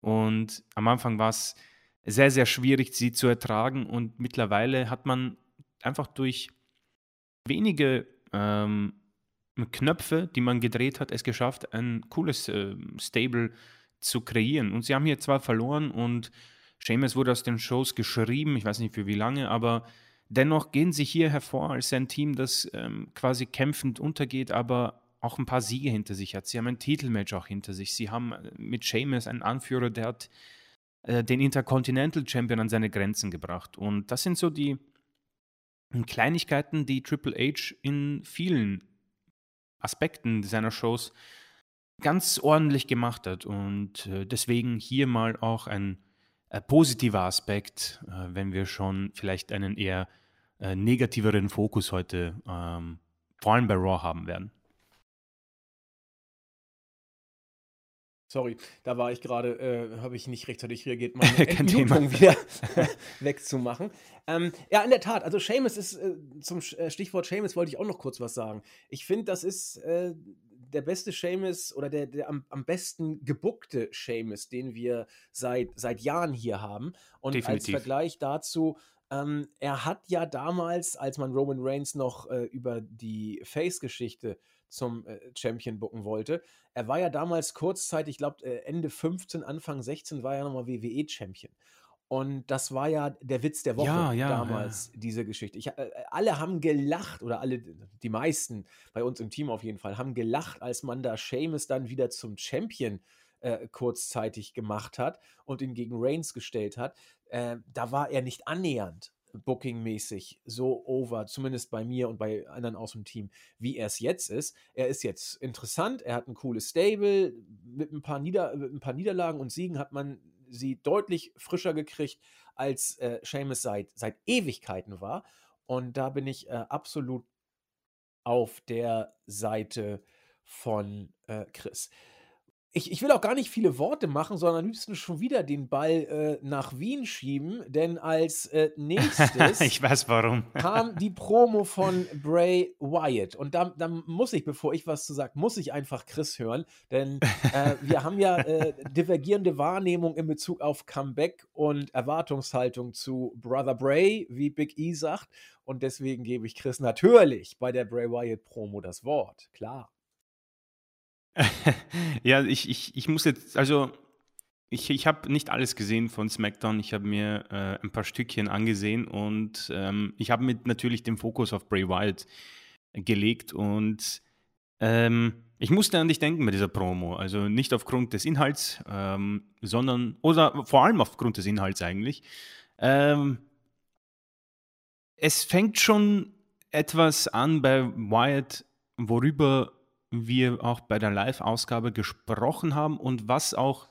Und am Anfang war es sehr, sehr schwierig, sie zu ertragen. Und mittlerweile hat man einfach durch wenige ähm, Knöpfe, die man gedreht hat, es geschafft, ein cooles äh, Stable zu kreieren. Und sie haben hier zwar verloren und Seamus wurde aus den Shows geschrieben, ich weiß nicht für wie lange, aber dennoch gehen sie hier hervor als ein Team, das ähm, quasi kämpfend untergeht, aber auch ein paar Siege hinter sich hat. Sie haben ein Titelmatch auch hinter sich. Sie haben äh, mit Seamus einen Anführer, der hat äh, den Intercontinental Champion an seine Grenzen gebracht. Und das sind so die Kleinigkeiten, die Triple H in vielen Aspekten seiner Shows ganz ordentlich gemacht hat. Und äh, deswegen hier mal auch ein äh, positiver Aspekt, wenn wir schon vielleicht einen eher negativeren Fokus heute ähm, vor allem bei Raw haben werden. Sorry, da war ich gerade, äh, habe ich nicht rechtzeitig reagiert, meine Entmutung wieder wegzumachen. Ähm, ja, in der Tat, also Seamus ist, äh, zum äh, Stichwort Seamus wollte ich auch noch kurz was sagen. Ich finde, das ist äh, der beste Seamus oder der, der am, am besten gebuckte Seamus, den wir seit, seit Jahren hier haben. Und Definitiv. als Vergleich dazu, ähm, er hat ja damals, als man Roman Reigns noch äh, über die Face-Geschichte zum äh, Champion bucken wollte. Er war ja damals kurzzeitig, ich glaube äh, Ende 15, Anfang 16 war er nochmal WWE-Champion. Und das war ja der Witz der Woche Ja, ja, damals, ja. diese Geschichte. Ich, äh, alle haben gelacht, oder alle, die meisten bei uns im Team auf jeden Fall, haben gelacht, als man da Seamus dann wieder zum Champion äh, kurzzeitig gemacht hat und ihn gegen Reigns gestellt hat. Äh, da war er nicht annähernd bookingmäßig so over, zumindest bei mir und bei anderen aus dem Team, wie er es jetzt ist. Er ist jetzt interessant, er hat ein cooles Stable, mit ein paar, Nieder mit ein paar Niederlagen und Siegen hat man sie deutlich frischer gekriegt, als äh, Seamus seit, seit Ewigkeiten war. Und da bin ich äh, absolut auf der Seite von äh, Chris. Ich, ich will auch gar nicht viele Worte machen, sondern am liebsten schon wieder den Ball äh, nach Wien schieben, denn als äh, nächstes ich weiß warum. kam die Promo von Bray Wyatt. Und da, da muss ich, bevor ich was zu sagen, muss ich einfach Chris hören, denn äh, wir haben ja äh, divergierende Wahrnehmung in Bezug auf Comeback und Erwartungshaltung zu Brother Bray, wie Big E sagt. Und deswegen gebe ich Chris natürlich bei der Bray Wyatt Promo das Wort. Klar. ja, ich, ich, ich muss jetzt, also ich, ich habe nicht alles gesehen von SmackDown. Ich habe mir äh, ein paar Stückchen angesehen und ähm, ich habe mit natürlich den Fokus auf Bray Wyatt gelegt und ähm, ich musste an dich denken bei dieser Promo. Also nicht aufgrund des Inhalts, ähm, sondern, oder vor allem aufgrund des Inhalts eigentlich. Ähm, es fängt schon etwas an bei Wyatt, worüber wir auch bei der Live-Ausgabe gesprochen haben und was auch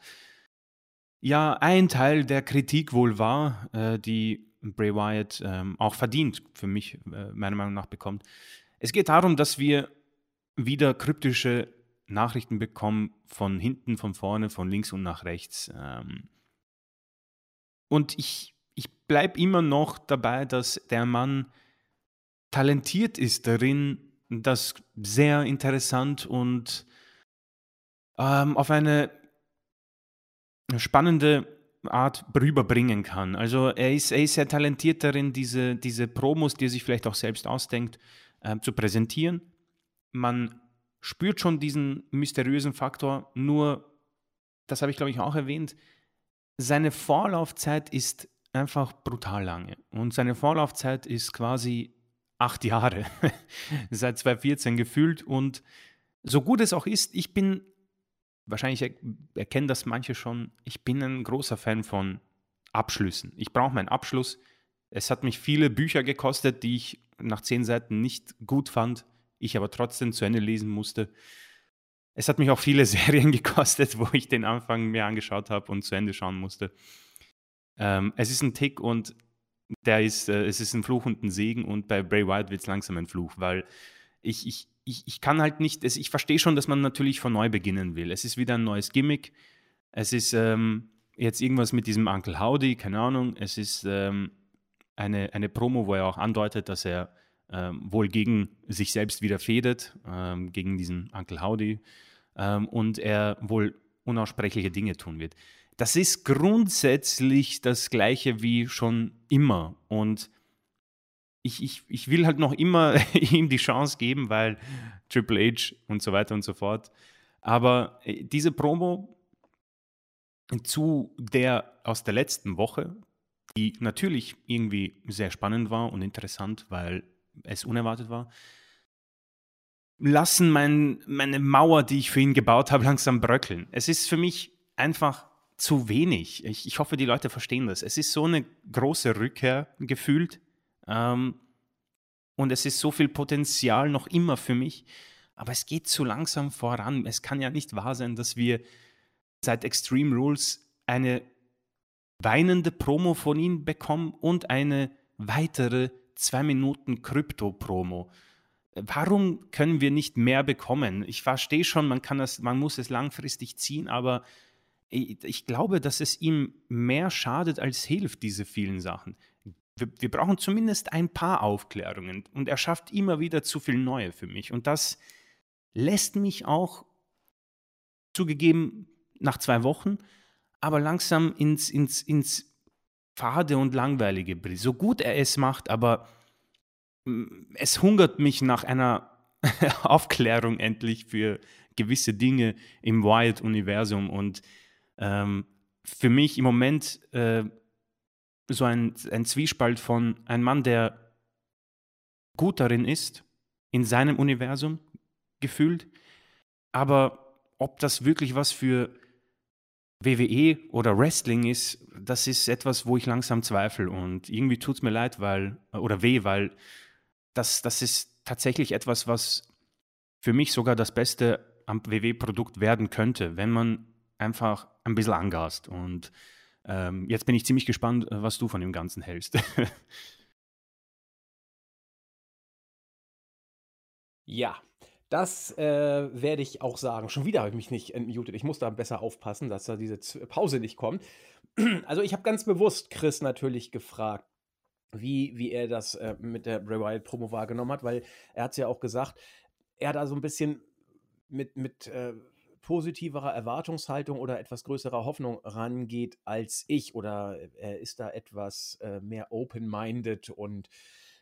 ja ein Teil der Kritik wohl war, äh, die Bray Wyatt ähm, auch verdient, für mich äh, meiner Meinung nach bekommt. Es geht darum, dass wir wieder kryptische Nachrichten bekommen von hinten, von vorne, von links und nach rechts. Ähm, und ich, ich bleibe immer noch dabei, dass der Mann talentiert ist darin, das sehr interessant und ähm, auf eine spannende Art rüberbringen kann. Also er ist, er ist sehr talentiert darin, diese, diese Promos, die er sich vielleicht auch selbst ausdenkt, äh, zu präsentieren. Man spürt schon diesen mysteriösen Faktor, nur, das habe ich glaube ich auch erwähnt, seine Vorlaufzeit ist einfach brutal lange. Und seine Vorlaufzeit ist quasi acht Jahre, seit 2014 gefühlt. Und so gut es auch ist, ich bin, wahrscheinlich er, erkennen das manche schon, ich bin ein großer Fan von Abschlüssen. Ich brauche meinen Abschluss. Es hat mich viele Bücher gekostet, die ich nach zehn Seiten nicht gut fand, ich aber trotzdem zu Ende lesen musste. Es hat mich auch viele Serien gekostet, wo ich den Anfang mir angeschaut habe und zu Ende schauen musste. Ähm, es ist ein Tick und der ist, äh, es ist ein Fluch und ein Segen und bei Bray Wyatt wird es langsam ein Fluch, weil ich, ich, ich, ich kann halt nicht, es, ich verstehe schon, dass man natürlich von neu beginnen will. Es ist wieder ein neues Gimmick. Es ist ähm, jetzt irgendwas mit diesem Uncle Howdy, keine Ahnung. Es ist ähm, eine, eine Promo, wo er auch andeutet, dass er ähm, wohl gegen sich selbst wieder fädet, ähm, gegen diesen Uncle Howdy ähm, und er wohl unaussprechliche Dinge tun wird das ist grundsätzlich das gleiche wie schon immer. Und ich, ich, ich will halt noch immer ihm die Chance geben, weil Triple H und so weiter und so fort. Aber äh, diese Promo zu der aus der letzten Woche, die natürlich irgendwie sehr spannend war und interessant, weil es unerwartet war, lassen mein, meine Mauer, die ich für ihn gebaut habe, langsam bröckeln. Es ist für mich einfach zu wenig. Ich, ich hoffe, die Leute verstehen das. Es ist so eine große Rückkehr gefühlt. Ähm, und es ist so viel Potenzial noch immer für mich. Aber es geht zu langsam voran. Es kann ja nicht wahr sein, dass wir seit Extreme Rules eine weinende Promo von ihnen bekommen und eine weitere zwei Minuten Krypto-Promo. Warum können wir nicht mehr bekommen? Ich verstehe schon, man kann das, man muss es langfristig ziehen, aber ich glaube, dass es ihm mehr schadet als hilft, diese vielen Sachen. Wir, wir, brauchen zumindest ein paar Aufklärungen und er schafft immer wieder zu viel Neue für mich. Und das lässt mich auch zugegeben nach zwei Wochen, aber langsam ins, ins, ins Fade und Langweilige. So gut er es macht, aber mm, es hungert mich nach einer Aufklärung endlich für gewisse Dinge im Wild-Universum. Und ähm, für mich im Moment äh, so ein, ein Zwiespalt von einem Mann, der gut darin ist, in seinem Universum gefühlt, aber ob das wirklich was für WWE oder Wrestling ist, das ist etwas, wo ich langsam zweifle und irgendwie tut es mir leid, weil, oder weh, weil das, das ist tatsächlich etwas, was für mich sogar das Beste am WWE-Produkt werden könnte, wenn man einfach ein bisschen angast. Und ähm, jetzt bin ich ziemlich gespannt, was du von dem Ganzen hältst. ja, das äh, werde ich auch sagen. Schon wieder habe ich mich nicht entmutet. Ich muss da besser aufpassen, dass da diese Pause nicht kommt. Also ich habe ganz bewusst Chris natürlich gefragt, wie, wie er das äh, mit der Bray Wyatt Promo wahrgenommen hat, weil er hat es ja auch gesagt, er da so ein bisschen mit, mit äh, positiverer Erwartungshaltung oder etwas größerer Hoffnung rangeht als ich oder er ist da etwas äh, mehr open-minded und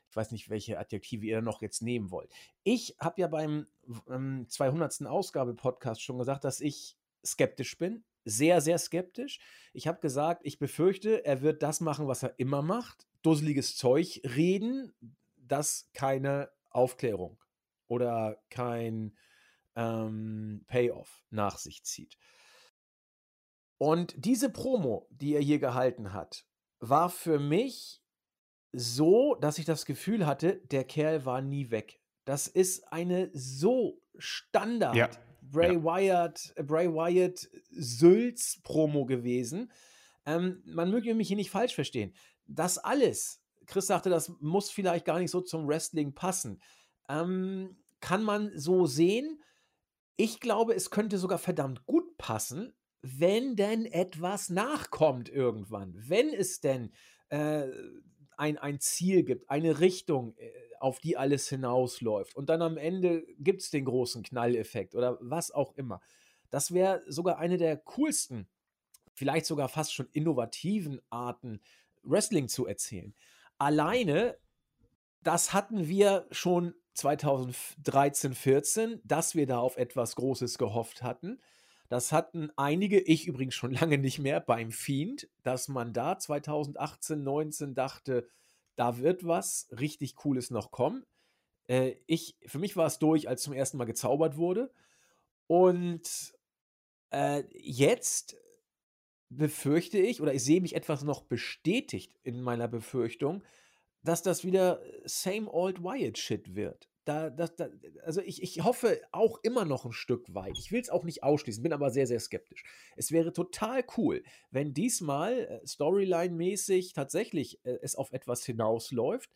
ich weiß nicht, welche Adjektive ihr noch jetzt nehmen wollt. Ich habe ja beim ähm, 200. Ausgabe-Podcast schon gesagt, dass ich skeptisch bin. Sehr, sehr skeptisch. Ich habe gesagt, ich befürchte, er wird das machen, was er immer macht. Dusseliges Zeug reden, das keine Aufklärung oder kein ähm, Payoff nach sich zieht. Und diese Promo, die er hier gehalten hat, war für mich so, dass ich das Gefühl hatte, der Kerl war nie weg. Das ist eine so Standard ja. Bray ja. Wyatt, äh, Bray Wyatt Sülz Promo gewesen. Ähm, man möge mich hier nicht falsch verstehen. Das alles, Chris sagte, das muss vielleicht gar nicht so zum Wrestling passen. Ähm, kann man so sehen. Ich glaube, es könnte sogar verdammt gut passen, wenn denn etwas nachkommt irgendwann. Wenn es denn äh, ein, ein Ziel gibt, eine Richtung, äh, auf die alles hinausläuft. Und dann am Ende gibt es den großen Knalleffekt oder was auch immer. Das wäre sogar eine der coolsten, vielleicht sogar fast schon innovativen Arten, Wrestling zu erzählen. Alleine, das hatten wir schon 2013, 14, dass wir da auf etwas Großes gehofft hatten. Das hatten einige, ich übrigens schon lange nicht mehr, beim Fiend, dass man da 2018, 19 dachte, da wird was richtig Cooles noch kommen. Äh, ich, für mich war es durch, als zum ersten Mal gezaubert wurde. Und äh, jetzt befürchte ich, oder ich sehe mich etwas noch bestätigt in meiner Befürchtung, dass das wieder same old Wyatt Shit wird. Da, das, da, also ich, ich hoffe auch immer noch ein Stück weit. Ich will es auch nicht ausschließen, bin aber sehr, sehr skeptisch. Es wäre total cool, wenn diesmal äh, Storyline-mäßig tatsächlich äh, es auf etwas hinausläuft.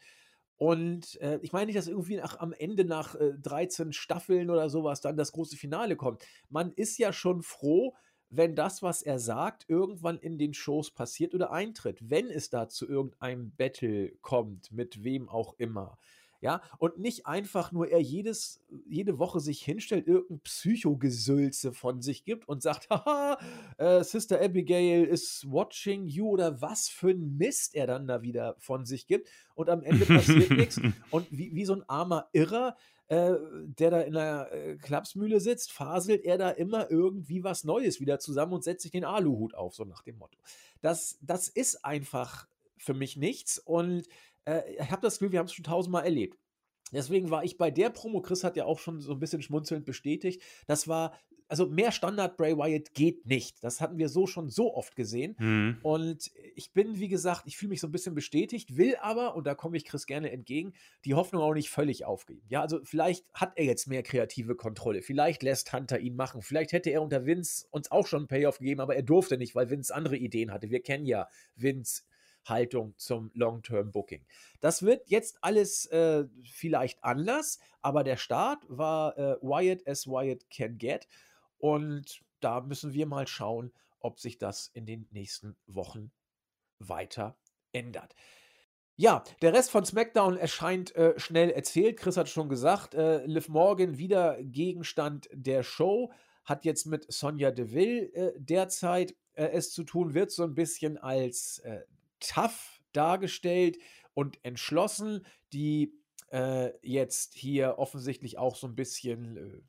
Und äh, ich meine nicht, dass irgendwie nach, am Ende nach äh, 13 Staffeln oder sowas dann das große Finale kommt. Man ist ja schon froh, wenn das, was er sagt, irgendwann in den Shows passiert oder eintritt. Wenn es da zu irgendeinem Battle kommt, mit wem auch immer ja, und nicht einfach nur er jedes, jede Woche sich hinstellt, irgendein Psychogesülze von sich gibt und sagt, haha, äh, Sister Abigail is watching you oder was für ein Mist er dann da wieder von sich gibt und am Ende passiert nichts und wie, wie so ein armer Irrer, äh, der da in der äh, Klapsmühle sitzt, faselt er da immer irgendwie was Neues wieder zusammen und setzt sich den Aluhut auf, so nach dem Motto. Das, das ist einfach für mich nichts und äh, ich habe das Gefühl, wir haben es schon tausendmal erlebt. Deswegen war ich bei der Promo, Chris hat ja auch schon so ein bisschen schmunzelnd bestätigt, das war, also mehr Standard Bray Wyatt geht nicht. Das hatten wir so schon so oft gesehen. Mhm. Und ich bin, wie gesagt, ich fühle mich so ein bisschen bestätigt, will aber, und da komme ich Chris gerne entgegen, die Hoffnung auch nicht völlig aufgeben. Ja, also vielleicht hat er jetzt mehr kreative Kontrolle. Vielleicht lässt Hunter ihn machen. Vielleicht hätte er unter Vince uns auch schon einen Payoff gegeben, aber er durfte nicht, weil Vince andere Ideen hatte. Wir kennen ja Vince Haltung zum Long-Term-Booking. Das wird jetzt alles äh, vielleicht anders, aber der Start war äh, Wyatt as Wyatt can get. Und da müssen wir mal schauen, ob sich das in den nächsten Wochen weiter ändert. Ja, der Rest von SmackDown erscheint äh, schnell erzählt. Chris hat schon gesagt, äh, Liv Morgan wieder Gegenstand der Show, hat jetzt mit Sonja Deville äh, derzeit äh, es zu tun, wird so ein bisschen als äh, tough dargestellt und entschlossen. Die äh, jetzt hier offensichtlich auch so ein bisschen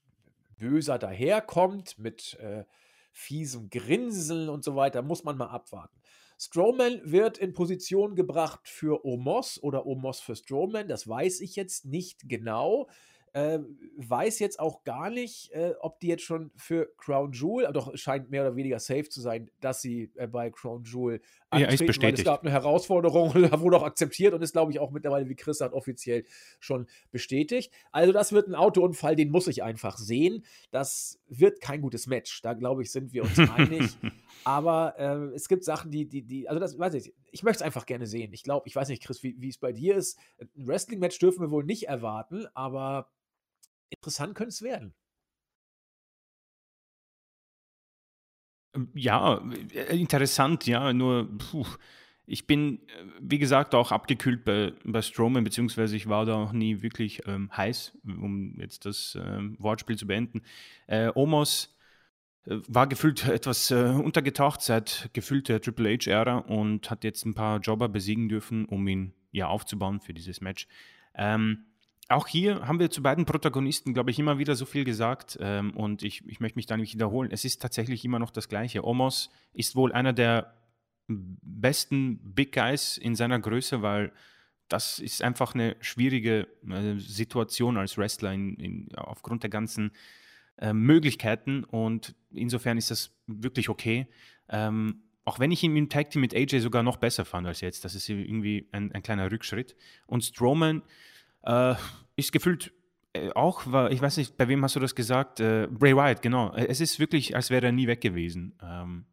böser daherkommt mit äh, fiesem Grinsen und so weiter, muss man mal abwarten. Strowman wird in Position gebracht für Omos oder Omos für Strowman, das weiß ich jetzt nicht genau. Äh, weiß jetzt auch gar nicht, äh, ob die jetzt schon für Crown Jewel, doch scheint mehr oder weniger safe zu sein, dass sie äh, bei Crown Jewel antreten, ja, ist bestätigt. es gab eine Herausforderung, wurde auch akzeptiert und ist, glaube ich, auch mittlerweile, wie Chris sagt, offiziell schon bestätigt. Also das wird ein Autounfall, den muss ich einfach sehen. Das wird kein gutes Match, da glaube ich, sind wir uns einig. Aber äh, es gibt Sachen, die, die, die, also das weiß ich, ich möchte es einfach gerne sehen. Ich glaube, ich weiß nicht, Chris, wie es bei dir ist. Ein Wrestling-Match dürfen wir wohl nicht erwarten, aber interessant könnte es werden. Ähm, ja, äh, interessant, ja, nur puh, ich bin, äh, wie gesagt, auch abgekühlt bei, bei Strowman, beziehungsweise ich war da auch nie wirklich ähm, heiß, um jetzt das ähm, Wortspiel zu beenden. Äh, Omos äh, war gefühlt etwas äh, untergetaucht seit gefühlt der Triple H-Ära und hat jetzt ein paar Jobber besiegen dürfen, um ihn ja aufzubauen für dieses Match. Ähm, auch hier haben wir zu beiden Protagonisten, glaube ich, immer wieder so viel gesagt ähm, und ich, ich möchte mich da nicht wiederholen. Es ist tatsächlich immer noch das Gleiche. Omos ist wohl einer der besten Big Guys in seiner Größe, weil das ist einfach eine schwierige äh, Situation als Wrestler in, in, aufgrund der ganzen äh, Möglichkeiten und insofern ist das wirklich okay. Ähm, auch wenn ich ihn im Tag Team mit AJ sogar noch besser fand als jetzt, das ist irgendwie ein, ein kleiner Rückschritt. Und Strowman, äh, ist gefühlt äh, auch, war, ich weiß nicht, bei wem hast du das gesagt? Äh, Bray Wyatt, genau. Äh, es ist wirklich, als wäre er nie weg gewesen. Ähm,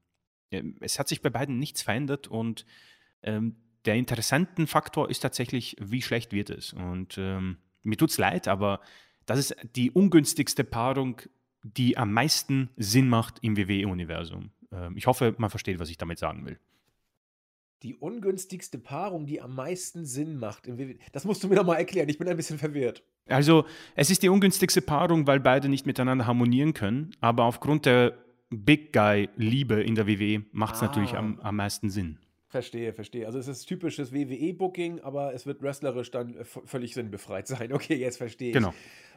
es hat sich bei beiden nichts verändert und ähm, der interessanten Faktor ist tatsächlich, wie schlecht wird es. Und ähm, mir tut es leid, aber das ist die ungünstigste Paarung, die am meisten Sinn macht im WWE-Universum. Ähm, ich hoffe, man versteht, was ich damit sagen will die ungünstigste Paarung, die am meisten Sinn macht. Das musst du mir noch mal erklären. Ich bin ein bisschen verwirrt. Also, es ist die ungünstigste Paarung, weil beide nicht miteinander harmonieren können. Aber aufgrund der Big Guy-Liebe in der WWE macht es ah. natürlich am, am meisten Sinn. Verstehe, verstehe. Also es ist typisches WWE-Booking, aber es wird wrestlerisch dann völlig sinnbefreit sein. Okay, jetzt verstehe ich. Genau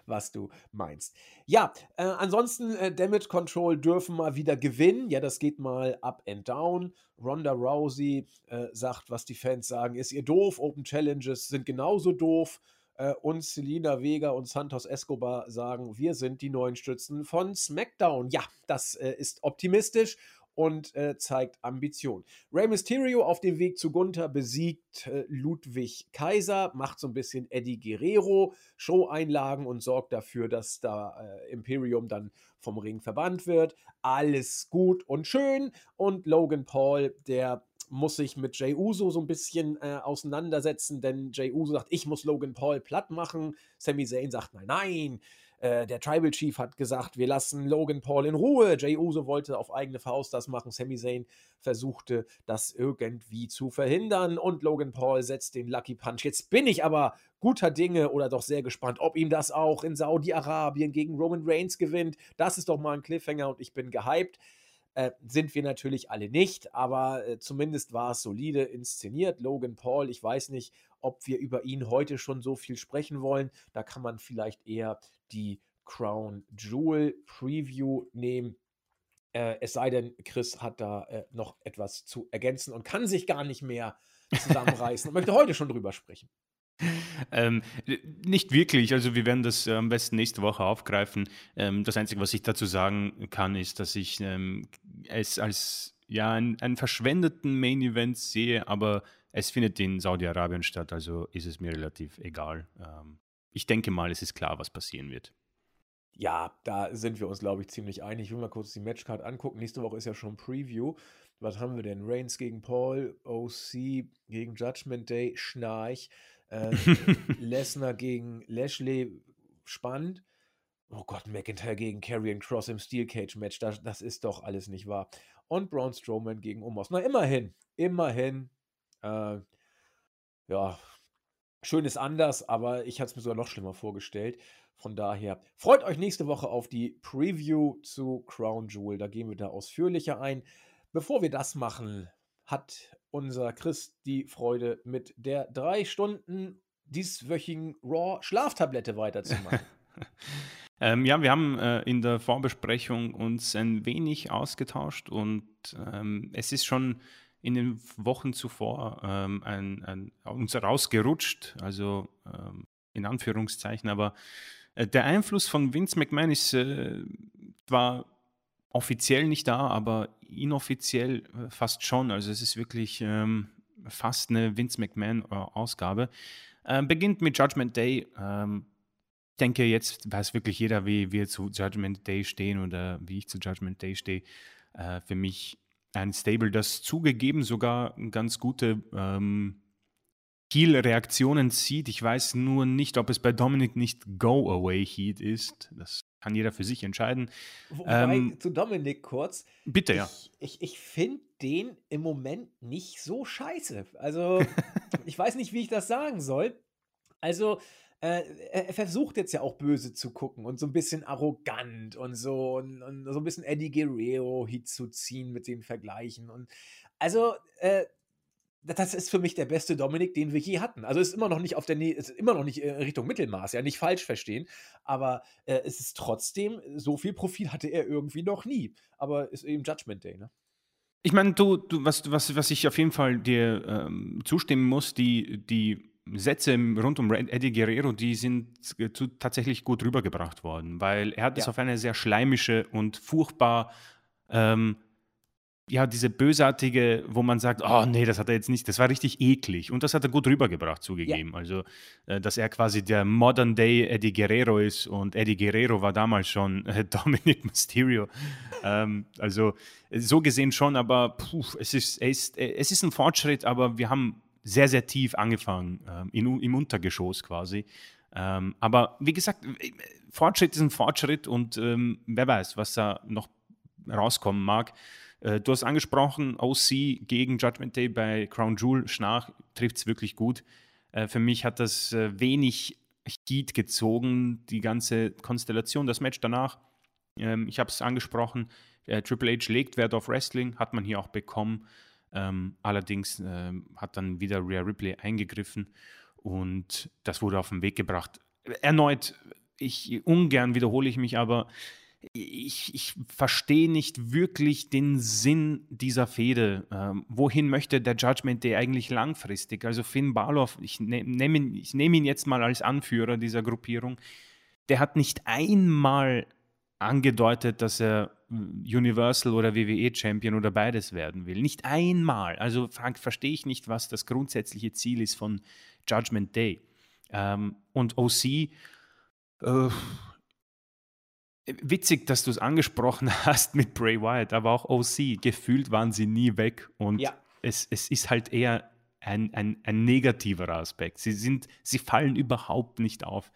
was du meinst. Ja, äh, ansonsten äh, Damage Control dürfen mal wieder gewinnen. Ja, das geht mal up and down. Ronda Rousey äh, sagt, was die Fans sagen, ist ihr doof. Open Challenges sind genauso doof. Äh, und Selina Vega und Santos Escobar sagen, wir sind die neuen Stützen von SmackDown. Ja, das äh, ist optimistisch und äh, zeigt Ambition. Rey Mysterio auf dem Weg zu Gunther besiegt äh, Ludwig Kaiser, macht so ein bisschen Eddie Guerrero Show-Einlagen und sorgt dafür, dass da äh, Imperium dann vom Ring verbannt wird. Alles gut und schön und Logan Paul, der muss sich mit Jay Uso so ein bisschen äh, auseinandersetzen, denn Jay Uso sagt, ich muss Logan Paul platt machen. Sami Zayn sagt, nein, nein. Äh, der Tribal Chief hat gesagt, wir lassen Logan Paul in Ruhe. Jay Uso wollte auf eigene Faust das machen. Sami Zayn versuchte das irgendwie zu verhindern und Logan Paul setzt den Lucky Punch. Jetzt bin ich aber guter Dinge oder doch sehr gespannt, ob ihm das auch in Saudi-Arabien gegen Roman Reigns gewinnt. Das ist doch mal ein Cliffhanger und ich bin gehypt. Äh, sind wir natürlich alle nicht, aber äh, zumindest war es solide inszeniert. Logan Paul, ich weiß nicht, ob wir über ihn heute schon so viel sprechen wollen. Da kann man vielleicht eher die Crown Jewel Preview nehmen. Äh, es sei denn, Chris hat da äh, noch etwas zu ergänzen und kann sich gar nicht mehr zusammenreißen und möchte heute schon drüber sprechen. Ähm, nicht wirklich. Also wir werden das äh, am besten nächste Woche aufgreifen. Ähm, das Einzige, was ich dazu sagen kann, ist, dass ich ähm, es als ja, einen verschwendeten Main Event sehe, aber es findet in Saudi-Arabien statt, also ist es mir relativ egal. Ähm, ich denke mal, es ist klar, was passieren wird. Ja, da sind wir uns, glaube ich, ziemlich einig. Ich will mal kurz die Matchcard angucken. Nächste Woche ist ja schon Preview. Was haben wir denn? Reigns gegen Paul, OC gegen Judgment Day, Schnarch, äh, Lesnar gegen Lashley, spannend. Oh Gott, McIntyre gegen Karrion Cross im Steel Cage Match, das, das ist doch alles nicht wahr. Und Braun Strowman gegen Omos. Na, immerhin, immerhin. Äh, ja, schön ist anders, aber ich hatte es mir sogar noch schlimmer vorgestellt. Von daher freut euch nächste Woche auf die Preview zu Crown Jewel. Da gehen wir da ausführlicher ein. Bevor wir das machen, hat unser Chris die Freude mit der drei Stunden dieswöchigen Raw-Schlaftablette weiterzumachen. ähm, ja, wir haben äh, in der Vorbesprechung uns ein wenig ausgetauscht und ähm, es ist schon in den Wochen zuvor ähm, ein, ein, uns rausgerutscht, also ähm, in Anführungszeichen, aber äh, der Einfluss von Vince McMahon ist äh, zwar offiziell nicht da, aber inoffiziell äh, fast schon. Also es ist wirklich ähm, fast eine Vince McMahon-Ausgabe. Äh, beginnt mit Judgment Day. Ähm, ich denke, jetzt weiß wirklich jeder, wie wir zu Judgment Day stehen oder wie ich zu Judgment Day stehe. Äh, für mich ein Stable, das zugegeben sogar ganz gute ähm, Heal-Reaktionen zieht. Ich weiß nur nicht, ob es bei Dominik nicht Go-Away-Heat ist. Das kann jeder für sich entscheiden. Wobei, ähm, zu Dominik kurz. Bitte, ja. Ich, ich finde den im Moment nicht so scheiße. Also, ich weiß nicht, wie ich das sagen soll. Also, äh, er versucht jetzt ja auch böse zu gucken und so ein bisschen arrogant und so und, und so ein bisschen Eddie Guerrero hinzuziehen mit den Vergleichen. Und also, äh, das ist für mich der beste Dominik, den wir je hatten. Also ist immer noch nicht auf der Nähe, ist immer noch nicht in Richtung Mittelmaß, ja, nicht falsch verstehen, aber äh, es ist trotzdem, so viel Profil hatte er irgendwie noch nie. Aber ist eben Judgment Day, ne? Ich meine, du, du, was, was, was ich auf jeden Fall dir ähm, zustimmen muss, die, die Sätze rund um Eddie Guerrero, die sind zu, tatsächlich gut rübergebracht worden, weil er hat es auf eine sehr schleimische und furchtbar ähm, ja, diese bösartige, wo man sagt, oh nee, das hat er jetzt nicht, das war richtig eklig. Und das hat er gut rübergebracht, zugegeben. Ja. Also, äh, dass er quasi der Modern Day Eddie Guerrero ist und Eddie Guerrero war damals schon äh, Dominic Mysterio. ähm, also, so gesehen schon, aber puh, es, ist, ist, es ist ein Fortschritt, aber wir haben sehr, sehr tief angefangen, äh, in, im Untergeschoss quasi. Ähm, aber wie gesagt, Fortschritt ist ein Fortschritt und ähm, wer weiß, was da noch rauskommen mag. Äh, du hast angesprochen, OC gegen Judgment Day bei Crown Jewel. Schnarch trifft es wirklich gut. Äh, für mich hat das äh, wenig Heat gezogen, die ganze Konstellation, das Match danach. Ähm, ich habe es angesprochen, Triple H legt Wert auf Wrestling, hat man hier auch bekommen. Ähm, allerdings ähm, hat dann wieder Rhea Ripley eingegriffen und das wurde auf den Weg gebracht. Erneut, ich ungern wiederhole ich mich, aber ich, ich verstehe nicht wirklich den Sinn dieser Fehde. Ähm, wohin möchte der Judgment Day eigentlich langfristig? Also Finn Balor, ich ne, nehme ihn, nehm ihn jetzt mal als Anführer dieser Gruppierung, der hat nicht einmal angedeutet, dass er Universal oder WWE Champion oder beides werden will. Nicht einmal. Also Frank, verstehe ich nicht, was das grundsätzliche Ziel ist von Judgment Day. Ähm, und OC, äh, Witzig, dass du es angesprochen hast mit Bray Wyatt, aber auch OC. Gefühlt waren sie nie weg und ja. es, es ist halt eher ein, ein, ein negativer Aspekt. Sie, sind, sie fallen überhaupt nicht auf.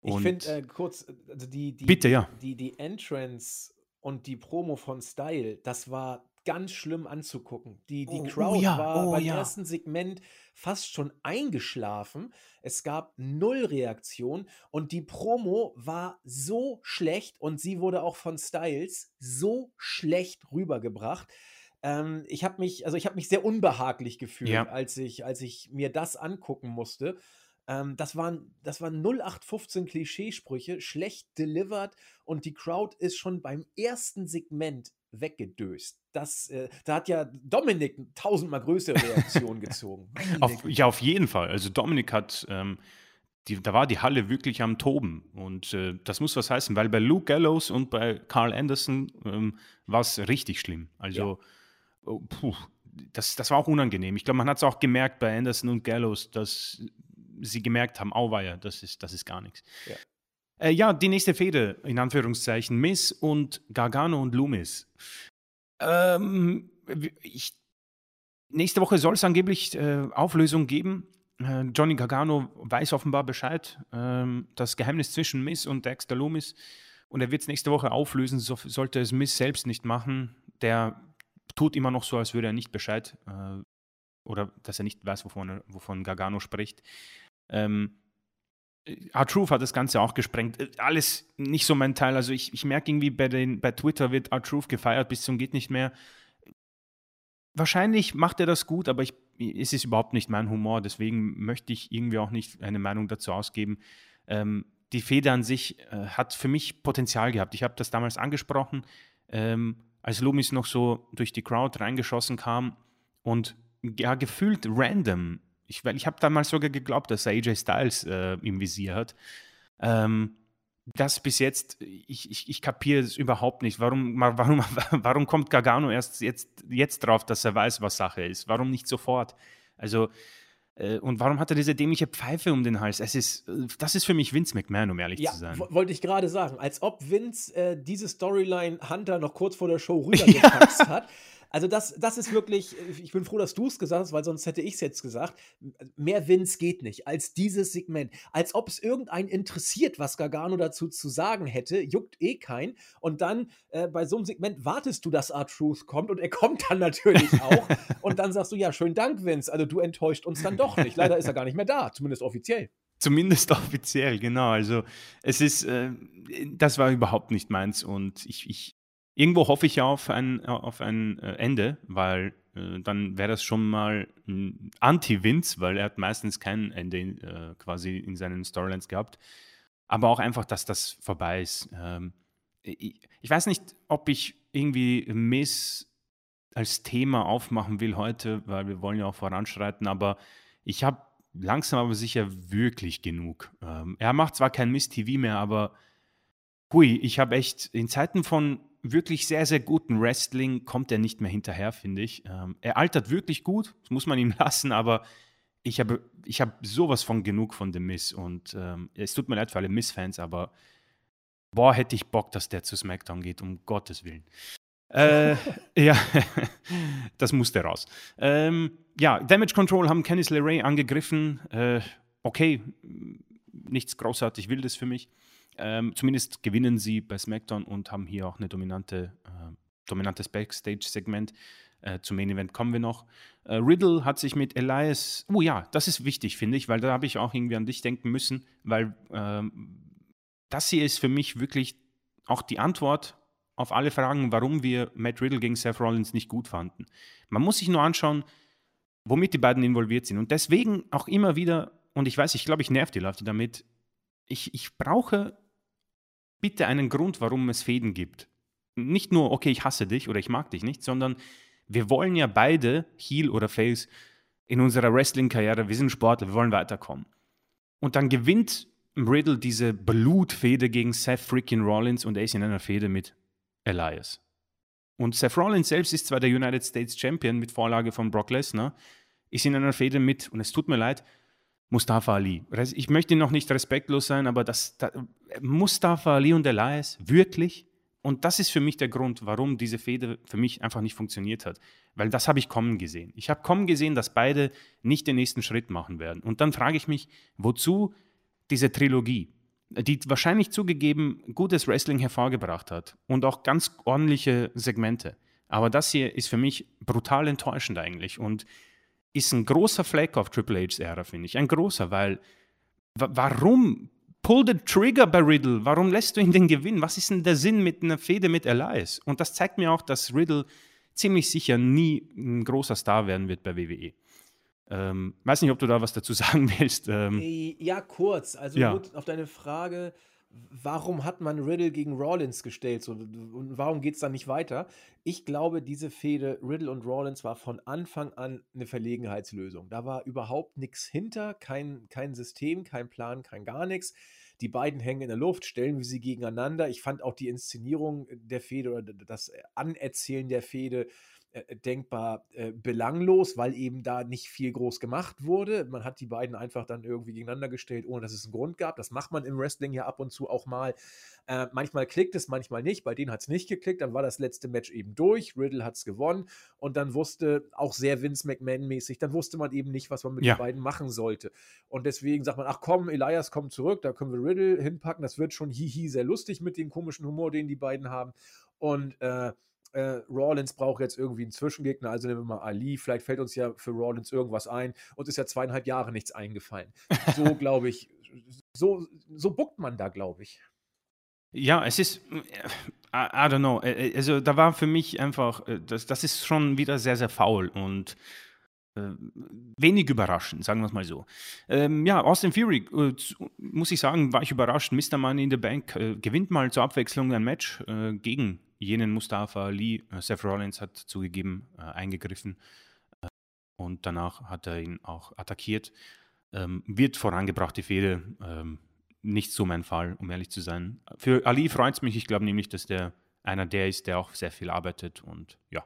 Und ich finde äh, kurz, also die, die, bitte, ja. die, die Entrance und die Promo von Style, das war ganz schlimm anzugucken. Die, die oh, oh Crowd oh ja, war oh beim ja. ersten Segment fast schon eingeschlafen. Es gab null Reaktion und die Promo war so schlecht und sie wurde auch von Styles so schlecht rübergebracht. Ähm, ich habe mich, also ich habe mich sehr unbehaglich gefühlt, ja. als ich, als ich mir das angucken musste. Ähm, das waren, das waren 0815 Klischeesprüche, schlecht delivered und die Crowd ist schon beim ersten Segment weggedöst. Das, äh, da hat ja Dominik tausendmal größere Reaktionen gezogen. auf, ja, auf jeden Fall. Also Dominik hat, ähm, die, da war die Halle wirklich am Toben. Und äh, das muss was heißen, weil bei Luke Gallows und bei Carl Anderson ähm, war es richtig schlimm. Also, ja. oh, puh, das, das war auch unangenehm. Ich glaube, man hat es auch gemerkt bei Anderson und Gallows, dass sie gemerkt haben, auweia, das ist, das ist gar nichts. Ja. Äh, ja, die nächste Fehde, in Anführungszeichen, Miss und Gargano und Loomis. Ähm, ich, nächste Woche soll es angeblich äh, Auflösung geben. Äh, Johnny Gargano weiß offenbar Bescheid. Ähm, das Geheimnis zwischen Miss und Dexter Loomis. Und er wird es nächste Woche auflösen, so, sollte es Miss selbst nicht machen. Der tut immer noch so, als würde er nicht Bescheid äh, oder dass er nicht weiß, wovon, wovon Gargano spricht. Ähm, R-Truth hat das Ganze auch gesprengt. Äh, alles nicht so mein Teil. Also ich, ich merke irgendwie, bei, den, bei Twitter wird R-Truth gefeiert bis zum geht nicht mehr. Wahrscheinlich macht er das gut, aber ich es ist überhaupt nicht mein Humor, deswegen möchte ich irgendwie auch nicht eine Meinung dazu ausgeben. Ähm, die Feder an sich äh, hat für mich Potenzial gehabt. Ich habe das damals angesprochen, ähm, als Loomis noch so durch die Crowd reingeschossen kam und ja, gefühlt random. Ich, weil ich habe damals sogar geglaubt, dass er AJ Styles äh, im Visier hat. Ähm, das bis jetzt, ich, ich, ich kapiere es überhaupt nicht. Warum, warum, warum kommt Gargano erst jetzt, jetzt drauf, dass er weiß, was Sache ist? Warum nicht sofort? Also, äh, und warum hat er diese dämliche Pfeife um den Hals? Es ist, äh, das ist für mich Vince McMahon, um ehrlich ja, zu sein. Wollte ich gerade sagen, als ob Vince äh, diese Storyline Hunter noch kurz vor der Show rübergefaxt ja. hat. Also das, das ist wirklich, ich bin froh, dass du es gesagt hast, weil sonst hätte ich es jetzt gesagt. Mehr Vince geht nicht als dieses Segment. Als ob es irgendeinen interessiert, was Gargano dazu zu sagen hätte, juckt eh kein. Und dann äh, bei so einem Segment wartest du, dass R-Truth kommt und er kommt dann natürlich auch. und dann sagst du, ja, schönen Dank, Vince. Also du enttäuscht uns dann doch nicht. Leider ist er gar nicht mehr da, zumindest offiziell. Zumindest offiziell, genau. Also es ist, äh, das war überhaupt nicht meins und ich, ich Irgendwo hoffe ich ja auf ein, auf ein äh, Ende, weil äh, dann wäre das schon mal Anti-Vince, weil er hat meistens kein Ende äh, quasi in seinen Storylines gehabt. Aber auch einfach, dass das vorbei ist. Ähm, ich, ich, weiß nicht, ob ich irgendwie Miss als Thema aufmachen will heute, weil wir wollen ja auch voranschreiten, aber ich habe langsam aber sicher wirklich genug. Ähm, er macht zwar kein Miss TV mehr, aber hui, ich habe echt in Zeiten von wirklich sehr, sehr guten Wrestling kommt er nicht mehr hinterher, finde ich. Ähm, er altert wirklich gut, das muss man ihm lassen, aber ich habe ich hab sowas von genug von dem Miss und ähm, es tut mir leid für alle Miss-Fans, aber boah, hätte ich Bock, dass der zu SmackDown geht, um Gottes Willen. Äh, ja, das musste raus. Ähm, ja, Damage Control haben Kenneth LeRae angegriffen. Äh, okay, nichts großartig Wildes für mich. Ähm, zumindest gewinnen sie bei SmackDown und haben hier auch eine dominante, äh, dominantes Backstage-Segment. Äh, zum Main Event kommen wir noch. Äh, Riddle hat sich mit Elias, oh ja, das ist wichtig, finde ich, weil da habe ich auch irgendwie an dich denken müssen, weil ähm, das hier ist für mich wirklich auch die Antwort auf alle Fragen, warum wir Matt Riddle gegen Seth Rollins nicht gut fanden. Man muss sich nur anschauen, womit die beiden involviert sind. Und deswegen auch immer wieder, und ich weiß, ich glaube, ich nerv die Leute damit, ich, ich brauche bitte einen Grund, warum es Fäden gibt. Nicht nur, okay, ich hasse dich oder ich mag dich nicht, sondern wir wollen ja beide, Heel oder Face, in unserer Wrestling-Karriere, wir sind Sportler, wir wollen weiterkommen. Und dann gewinnt Riddle diese Blutfehde gegen Seth freaking Rollins und er ist in einer Fehde mit Elias. Und Seth Rollins selbst ist zwar der United States Champion mit Vorlage von Brock Lesnar, ist in einer Fehde mit, und es tut mir leid, Mustafa Ali. Ich möchte noch nicht respektlos sein, aber das, das, Mustafa Ali und Elias, wirklich? Und das ist für mich der Grund, warum diese Fehde für mich einfach nicht funktioniert hat. Weil das habe ich kommen gesehen. Ich habe kommen gesehen, dass beide nicht den nächsten Schritt machen werden. Und dann frage ich mich, wozu diese Trilogie, die wahrscheinlich zugegeben gutes Wrestling hervorgebracht hat und auch ganz ordentliche Segmente. Aber das hier ist für mich brutal enttäuschend eigentlich. Und ist ein großer Fleck auf Triple H's Ära, finde ich. Ein großer, weil warum pull the trigger bei Riddle? Warum lässt du ihn denn gewinnen? Was ist denn der Sinn mit einer Fehde mit Elias? Und das zeigt mir auch, dass Riddle ziemlich sicher nie ein großer Star werden wird bei WWE. Ähm, weiß nicht, ob du da was dazu sagen willst. Ähm, ja, kurz. Also ja. auf deine Frage, warum hat man Riddle gegen Rollins gestellt so, und warum geht es dann nicht weiter? Ich glaube, diese Fehde Riddle und Rollins war von Anfang an eine Verlegenheitslösung. Da war überhaupt nichts hinter, kein, kein System, kein Plan, kein gar nichts. Die beiden hängen in der Luft, stellen wir sie gegeneinander. Ich fand auch die Inszenierung der Fehde oder das Anerzählen der Fehde äh, denkbar äh, belanglos, weil eben da nicht viel groß gemacht wurde. Man hat die beiden einfach dann irgendwie gegeneinander gestellt, ohne dass es einen Grund gab. Das macht man im Wrestling ja ab und zu auch mal. Äh, manchmal klickt es, manchmal nicht. Bei denen hat es nicht geklickt. Dann war das letzte Match eben durch. Riddle hat es gewonnen. Und dann wusste, auch sehr Vince McMahon-mäßig, dann wusste man eben nicht, was man mit ja. den beiden machen sollte. Und deswegen sagt man, ach komm, Elias kommt zurück, da können wir Riddle hinpacken. Das wird schon hihi sehr lustig mit dem komischen Humor, den die beiden haben. Und äh, äh, Rawlins braucht jetzt irgendwie einen Zwischengegner, also nehmen wir mal Ali, vielleicht fällt uns ja für Rawlins irgendwas ein. Uns ist ja zweieinhalb Jahre nichts eingefallen. So glaube ich, so, so buckt man da, glaube ich. Ja, es ist, äh, I, I, don't know, äh, äh, also da war für mich einfach, das, das ist schon wieder sehr, sehr faul und wenig überraschend, sagen wir es mal so. Ähm, ja, Austin Fury, äh, muss ich sagen, war ich überrascht. Mr. Money in the Bank äh, gewinnt mal zur Abwechslung ein Match äh, gegen jenen Mustafa Ali. Äh, Seth Rollins hat zugegeben, äh, eingegriffen und danach hat er ihn auch attackiert. Ähm, wird vorangebracht, die Fehde. Ähm, nicht so mein Fall, um ehrlich zu sein. Für Ali freut es mich. Ich glaube nämlich, dass der einer der ist, der auch sehr viel arbeitet und ja.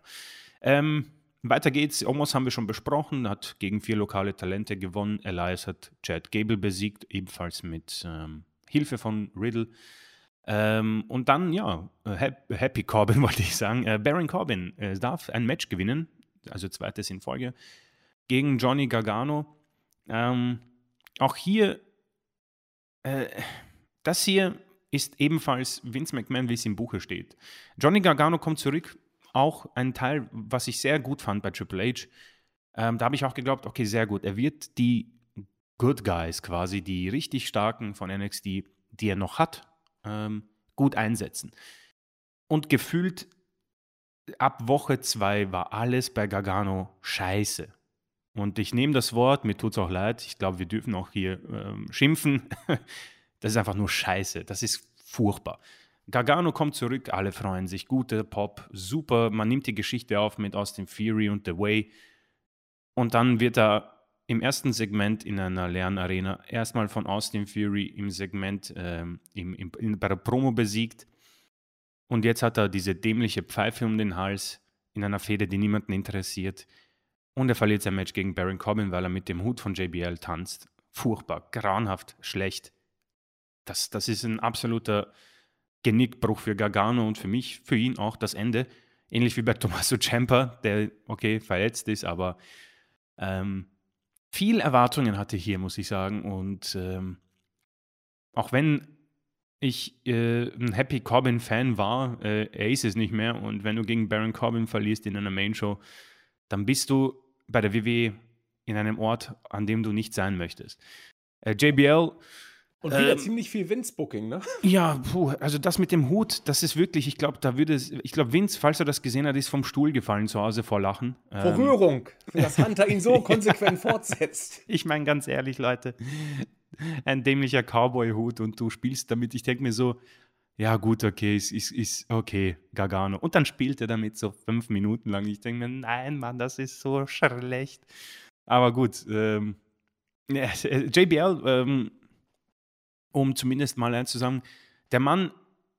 Ähm, weiter geht's. Omos haben wir schon besprochen, hat gegen vier lokale Talente gewonnen. Elias hat Chad Gable besiegt, ebenfalls mit ähm, Hilfe von Riddle. Ähm, und dann, ja, Happy Corbin wollte ich sagen. Äh, Baron Corbin äh, darf ein Match gewinnen, also zweites in Folge, gegen Johnny Gargano. Ähm, auch hier, äh, das hier ist ebenfalls Vince McMahon, wie es im Buche steht. Johnny Gargano kommt zurück auch ein Teil, was ich sehr gut fand bei Triple H. Ähm, da habe ich auch geglaubt, okay, sehr gut. Er wird die Good Guys quasi, die richtig starken von NXT, die er noch hat, ähm, gut einsetzen. Und gefühlt ab Woche zwei war alles bei Gargano scheiße. Und ich nehme das Wort, mir tut es auch leid, ich glaube, wir dürfen auch hier ähm, schimpfen. das ist einfach nur scheiße. Das ist furchtbar. Gargano kommt zurück, alle freuen sich. Guter Pop, super. Man nimmt die Geschichte auf mit Austin Fury und The Way. Und dann wird er im ersten Segment in einer Lernarena erstmal von Austin Fury im Segment ähm, im, im, in, bei der Promo besiegt. Und jetzt hat er diese dämliche Pfeife um den Hals in einer Fehde, die niemanden interessiert. Und er verliert sein Match gegen Baron Corbin, weil er mit dem Hut von JBL tanzt. Furchtbar, grauenhaft, schlecht. Das, das ist ein absoluter Genickbruch für Gargano und für mich, für ihn auch das Ende. Ähnlich wie bei Tommaso Ciampa, der, okay, verletzt ist, aber ähm, viel Erwartungen hatte hier, muss ich sagen. Und ähm, auch wenn ich äh, ein Happy Corbin-Fan war, äh, er ist es nicht mehr. Und wenn du gegen Baron Corbin verlierst in einer Main-Show, dann bist du bei der WWE in einem Ort, an dem du nicht sein möchtest. Äh, JBL und wieder ähm, ziemlich viel Vince-Booking, ne? Ja, puh, also das mit dem Hut, das ist wirklich, ich glaube, da würde es, ich glaube, Vince, falls er das gesehen hat, ist vom Stuhl gefallen zu Hause vor Lachen. Vor ähm, Rührung, dass Hunter ihn so konsequent fortsetzt. Ich meine, ganz ehrlich, Leute, ein dämlicher Cowboy-Hut und du spielst damit, ich denke mir so, ja gut, okay, ist, ist, ist okay, Gargano. Und dann spielt er damit so fünf Minuten lang. Ich denke mir, nein, Mann, das ist so schlecht. Aber gut, ähm, JBL, ähm, um zumindest mal eins zu sagen, der Mann,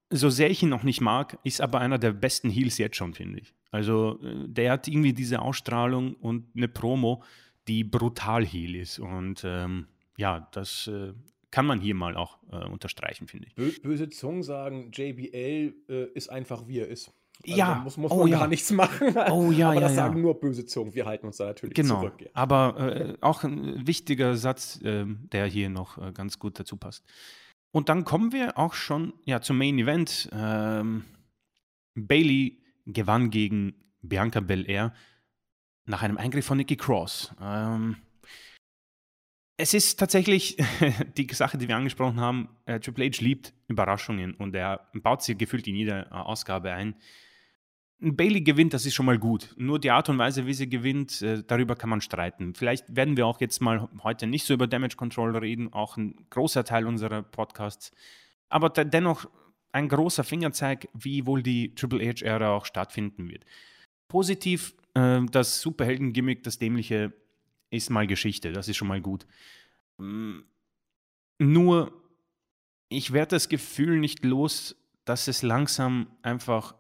so sehr ich ihn noch nicht mag, ist aber einer der besten Heels jetzt schon, finde ich. Also äh, der hat irgendwie diese Ausstrahlung und eine Promo, die brutal Heel ist. Und ähm, ja, das äh, kann man hier mal auch äh, unterstreichen, finde ich. Böse Zungen sagen, JBL äh, ist einfach wie er ist. Also ja, muss, muss oh man oh, gar nichts machen. Oh ja, aber ja, das ja. sagen nur böse Zungen. Wir halten uns da natürlich genau. zurück. Ja. Aber äh, auch ein wichtiger Satz, äh, der hier noch äh, ganz gut dazu passt. Und dann kommen wir auch schon ja, zum Main Event. Ähm, Bailey gewann gegen Bianca Belair nach einem Eingriff von Nikki Cross. Ähm, es ist tatsächlich die Sache, die wir angesprochen haben. Äh, Triple H liebt Überraschungen und er baut sie gefühlt in jeder Ausgabe ein. Bailey gewinnt, das ist schon mal gut. Nur die Art und Weise, wie sie gewinnt, äh, darüber kann man streiten. Vielleicht werden wir auch jetzt mal heute nicht so über Damage Control reden, auch ein großer Teil unserer Podcasts. Aber dennoch ein großer Fingerzeig, wie wohl die Triple H-Ära auch stattfinden wird. Positiv, äh, das Superhelden-Gimmick, das dämliche, ist mal Geschichte. Das ist schon mal gut. Mm, nur, ich werde das Gefühl nicht los, dass es langsam einfach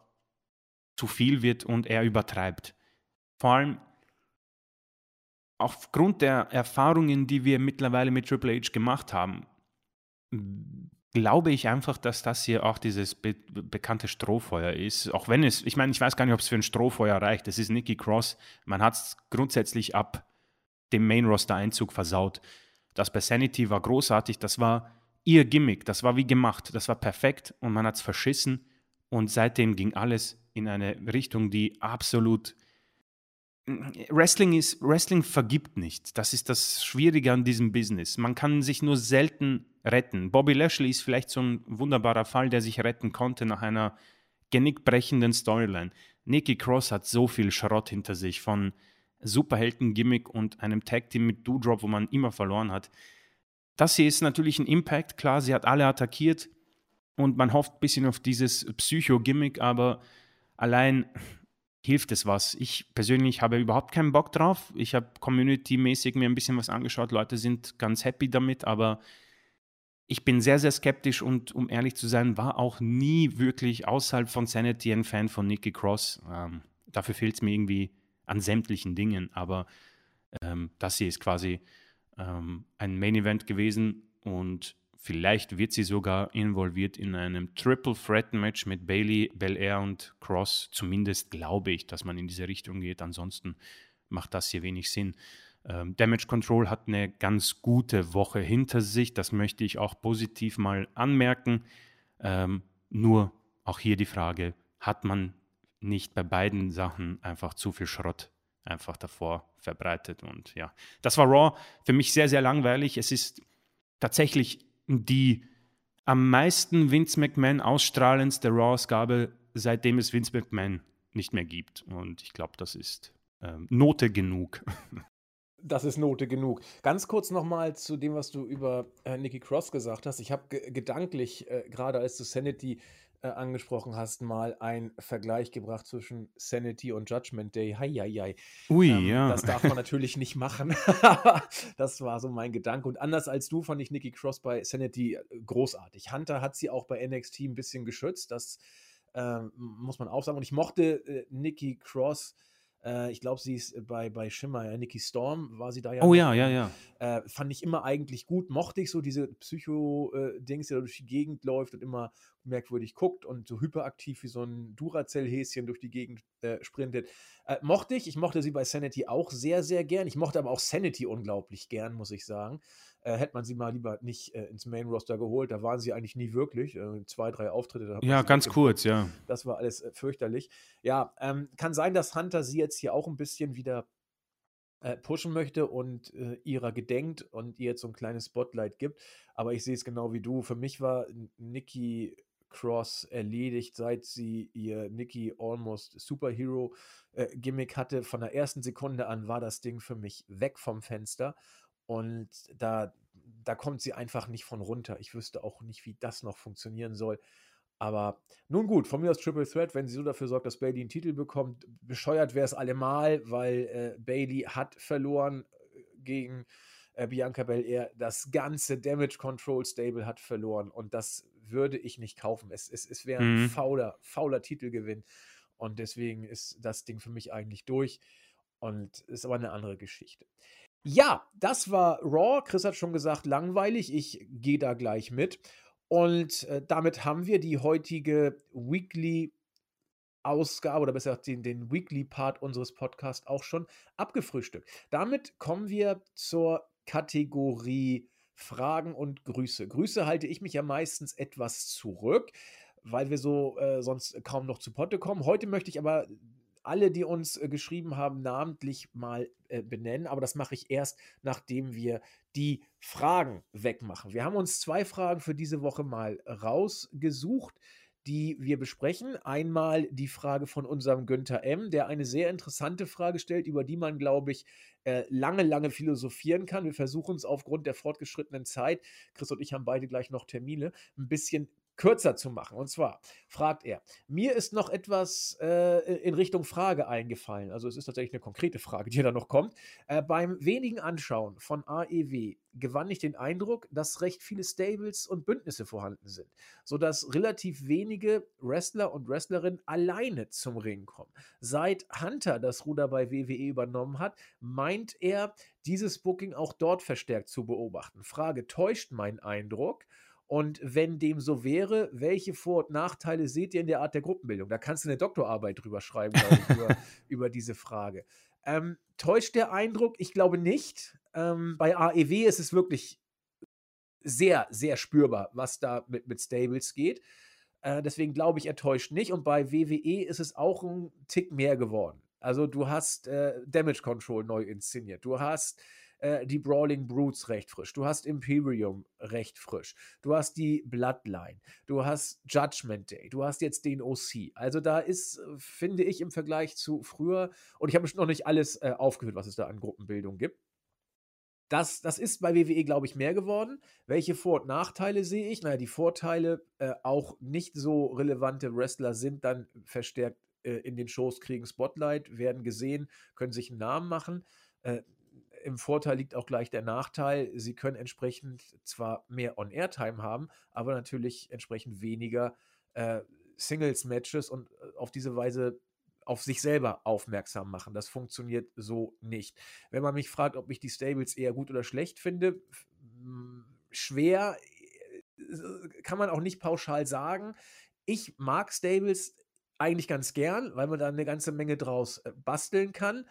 zu viel wird und er übertreibt. Vor allem aufgrund der Erfahrungen, die wir mittlerweile mit Triple H gemacht haben, glaube ich einfach, dass das hier auch dieses be bekannte Strohfeuer ist. Auch wenn es, ich meine, ich weiß gar nicht, ob es für ein Strohfeuer reicht. Es ist Nikki Cross. Man hat es grundsätzlich ab dem Main-Roster-Einzug versaut. Das bei Sanity war großartig. Das war ihr Gimmick. Das war wie gemacht. Das war perfekt und man hat es verschissen. Und seitdem ging alles in eine Richtung, die absolut Wrestling ist, Wrestling vergibt nicht. Das ist das Schwierige an diesem Business. Man kann sich nur selten retten. Bobby Lashley ist vielleicht so ein wunderbarer Fall, der sich retten konnte nach einer genickbrechenden Storyline. Nikki Cross hat so viel Schrott hinter sich von Superhelden-Gimmick und einem Tag-Team mit Doudrop, wo man immer verloren hat. Das hier ist natürlich ein Impact, klar, sie hat alle attackiert und man hofft ein bisschen auf dieses Psycho-Gimmick, aber allein hilft es was. Ich persönlich habe überhaupt keinen Bock drauf. Ich habe community-mäßig mir ein bisschen was angeschaut. Leute sind ganz happy damit, aber ich bin sehr, sehr skeptisch und um ehrlich zu sein, war auch nie wirklich außerhalb von Sanity ein Fan von Nikki Cross. Ähm, dafür fehlt es mir irgendwie an sämtlichen Dingen, aber ähm, das hier ist quasi ähm, ein Main Event gewesen und Vielleicht wird sie sogar involviert in einem Triple Threat Match mit Bailey, Belair und Cross. Zumindest glaube ich, dass man in diese Richtung geht. Ansonsten macht das hier wenig Sinn. Ähm, Damage Control hat eine ganz gute Woche hinter sich. Das möchte ich auch positiv mal anmerken. Ähm, nur auch hier die Frage, hat man nicht bei beiden Sachen einfach zu viel Schrott einfach davor verbreitet? Und ja, das war Raw. Für mich sehr, sehr langweilig. Es ist tatsächlich die am meisten Vince McMahon ausstrahlendste Raw-Ausgabe, seitdem es Vince McMahon nicht mehr gibt. Und ich glaube, das ist ähm, Note genug. Das ist Note genug. Ganz kurz nochmal zu dem, was du über äh, Nikki Cross gesagt hast. Ich habe gedanklich, äh, gerade als du Sanity äh, angesprochen hast, mal einen Vergleich gebracht zwischen Sanity und Judgment Day. Hei, hei, hei. Ui, ähm, ja. Das darf man natürlich nicht machen. das war so mein Gedanke. Und anders als du fand ich Nikki Cross bei Sanity äh, großartig. Hunter hat sie auch bei NXT ein bisschen geschützt. Das äh, muss man auch sagen. Und ich mochte äh, Nikki Cross äh, ich glaube, sie ist bei, bei Schimmer, ja, Nikki Storm war sie da ja. Oh ja, ja, ja. Äh, fand ich immer eigentlich gut. Mochte ich so diese Psycho-Dings, die da durch die Gegend läuft und immer merkwürdig guckt und so hyperaktiv wie so ein Duracell-Häschen durch die Gegend äh, sprintet. Äh, mochte ich. Ich mochte sie bei Sanity auch sehr, sehr gern. Ich mochte aber auch Sanity unglaublich gern, muss ich sagen. Äh, hätte man sie mal lieber nicht äh, ins Main-Roster geholt. Da waren sie eigentlich nie wirklich. Äh, zwei, drei Auftritte. Ja, ganz kurz, ja. Das war alles äh, fürchterlich. Ja, ähm, kann sein, dass Hunter sie jetzt hier auch ein bisschen wieder äh, pushen möchte und äh, ihrer gedenkt und ihr jetzt so ein kleines Spotlight gibt. Aber ich sehe es genau wie du. Für mich war Nikki Cross erledigt, seit sie ihr Nikki Almost Superhero äh, Gimmick hatte. Von der ersten Sekunde an war das Ding für mich weg vom Fenster. Und da, da kommt sie einfach nicht von runter. Ich wüsste auch nicht, wie das noch funktionieren soll. Aber nun gut, von mir aus Triple Threat, wenn sie so dafür sorgt, dass Bailey einen Titel bekommt, bescheuert wäre es allemal, weil äh, Bailey hat verloren äh, gegen äh, Bianca Belair. Das ganze Damage Control Stable hat verloren und das würde ich nicht kaufen. Es, es, es wäre ein mhm. fauler, fauler Titelgewinn und deswegen ist das Ding für mich eigentlich durch und ist aber eine andere Geschichte. Ja, das war Raw. Chris hat schon gesagt, langweilig. Ich gehe da gleich mit. Und äh, damit haben wir die heutige Weekly Ausgabe oder besser gesagt den, den Weekly Part unseres Podcasts auch schon abgefrühstückt. Damit kommen wir zur Kategorie Fragen und Grüße. Grüße halte ich mich ja meistens etwas zurück, weil wir so äh, sonst kaum noch zu Potte kommen. Heute möchte ich aber alle, die uns äh, geschrieben haben, namentlich mal äh, benennen, aber das mache ich erst, nachdem wir die Fragen wegmachen. Wir haben uns zwei Fragen für diese Woche mal rausgesucht, die wir besprechen. Einmal die Frage von unserem Günther M., der eine sehr interessante Frage stellt, über die man, glaube ich, äh, lange, lange philosophieren kann. Wir versuchen es aufgrund der fortgeschrittenen Zeit, Chris und ich haben beide gleich noch Termine, ein bisschen kürzer zu machen. Und zwar fragt er, mir ist noch etwas äh, in Richtung Frage eingefallen. Also es ist tatsächlich eine konkrete Frage, die da noch kommt. Äh, beim wenigen Anschauen von AEW gewann ich den Eindruck, dass recht viele Stables und Bündnisse vorhanden sind, sodass relativ wenige Wrestler und Wrestlerinnen alleine zum Ring kommen. Seit Hunter das Ruder bei WWE übernommen hat, meint er, dieses Booking auch dort verstärkt zu beobachten. Frage, täuscht mein Eindruck? Und wenn dem so wäre, welche Vor- und Nachteile seht ihr in der Art der Gruppenbildung? Da kannst du eine Doktorarbeit drüber schreiben, glaube ich, über, über, diese Frage. Ähm, täuscht der Eindruck? Ich glaube nicht. Ähm, bei AEW ist es wirklich sehr, sehr spürbar, was da mit, mit Stables geht. Äh, deswegen glaube ich, er täuscht nicht. Und bei WWE ist es auch ein Tick mehr geworden. Also du hast äh, Damage Control neu inszeniert. Du hast äh, die Brawling Brutes recht frisch. Du hast Imperium recht frisch. Du hast die Bloodline. Du hast Judgment Day. Du hast jetzt den OC. Also da ist, finde ich, im Vergleich zu früher, und ich habe noch nicht alles äh, aufgeführt, was es da an Gruppenbildung gibt. Das, das ist bei WWE, glaube ich, mehr geworden. Welche Vor- und Nachteile sehe ich? Naja, die Vorteile, äh, auch nicht so relevante Wrestler sind dann verstärkt äh, in den Shows, kriegen Spotlight, werden gesehen, können sich einen Namen machen. Äh, Im Vorteil liegt auch gleich der Nachteil, sie können entsprechend zwar mehr On-Air-Time haben, aber natürlich entsprechend weniger äh, Singles-Matches und äh, auf diese Weise auf sich selber aufmerksam machen. Das funktioniert so nicht. Wenn man mich fragt, ob ich die Stables eher gut oder schlecht finde, schwer äh, kann man auch nicht pauschal sagen. Ich mag Stables eigentlich ganz gern, weil man da eine ganze Menge draus äh, basteln kann.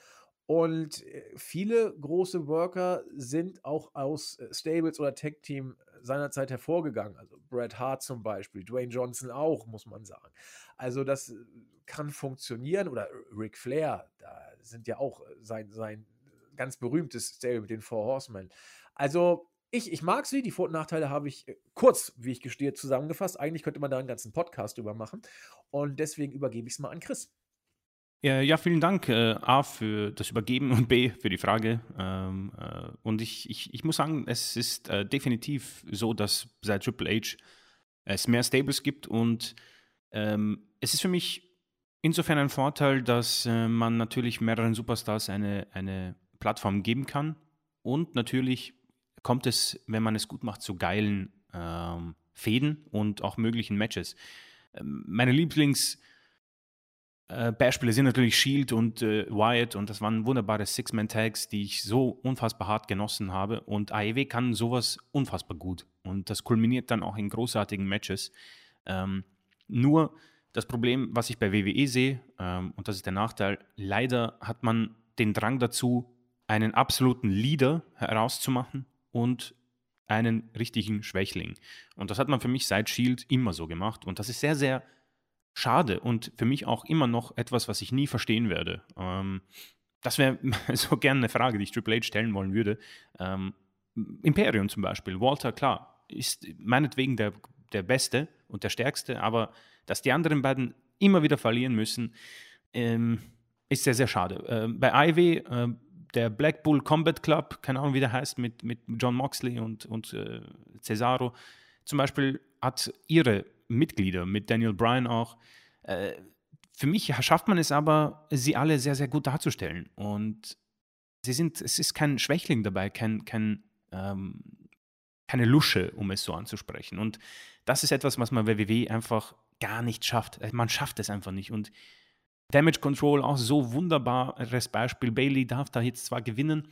Und äh, viele große Worker sind auch aus Stables oder Tech Team seinerzeit hervorgegangen. Also Bret Hart zum Beispiel, Dwayne Johnson auch, muss man sagen. Also das kann funktionieren. Oder Ric Flair, da sind ja auch sein, sein ganz berühmtes Stable mit den Four Horsemen. Also ich, ich mag sie, die Vor- und Nachteile habe ich äh, kurz, wie ich gestehe, zusammengefasst. Eigentlich könnte man da einen ganzen Podcast drüber machen. Und deswegen übergebe ich es mal an Chris. Ja, ja, vielen Dank, äh, A, für das Übergeben und B, für die Frage. Ähm, äh, und ich, ich, ich muss sagen, es ist äh, definitiv so, dass seit Triple H es mehr Stables gibt und ähm, es ist für mich insofern ein Vorteil, dass äh, man natürlich mehreren Superstars eine, eine Plattform geben kann. Und natürlich kommt es, wenn man es gut macht, zu geilen ähm, Fäden und auch möglichen Matches. Ähm, meine Lieblings- äh, Beispiele sind natürlich Shield und äh, Wyatt und das waren wunderbare Six-Man-Tags, die ich so unfassbar hart genossen habe. Und AEW kann sowas unfassbar gut. Und das kulminiert dann auch in großartigen Matches. Ähm, nur das Problem, was ich bei WWE sehe, ähm, und das ist der Nachteil, leider hat man den Drang dazu, einen absoluten Leader herauszumachen und einen richtigen Schwächling. Und das hat man für mich seit Shield immer so gemacht. Und das ist sehr, sehr schade und für mich auch immer noch etwas, was ich nie verstehen werde. Ähm, das wäre so gerne eine Frage, die ich Triple H stellen wollen würde. Ähm, Imperium zum Beispiel. Walter, klar, ist meinetwegen der, der Beste und der Stärkste, aber dass die anderen beiden immer wieder verlieren müssen, ähm, ist sehr, sehr schade. Ähm, bei Ivy, äh, der Black Bull Combat Club, keine Ahnung, wie der heißt, mit, mit John Moxley und, und äh, Cesaro, zum Beispiel hat ihre Mitglieder, mit Daniel Bryan auch, äh, für mich schafft man es aber, sie alle sehr, sehr gut darzustellen. Und sie sind, es ist kein Schwächling dabei, kein, kein ähm, keine Lusche, um es so anzusprechen. Und das ist etwas, was man bei WWE einfach gar nicht schafft. Äh, man schafft es einfach nicht. Und Damage Control auch so wunderbares Beispiel. Bailey darf da jetzt zwar gewinnen,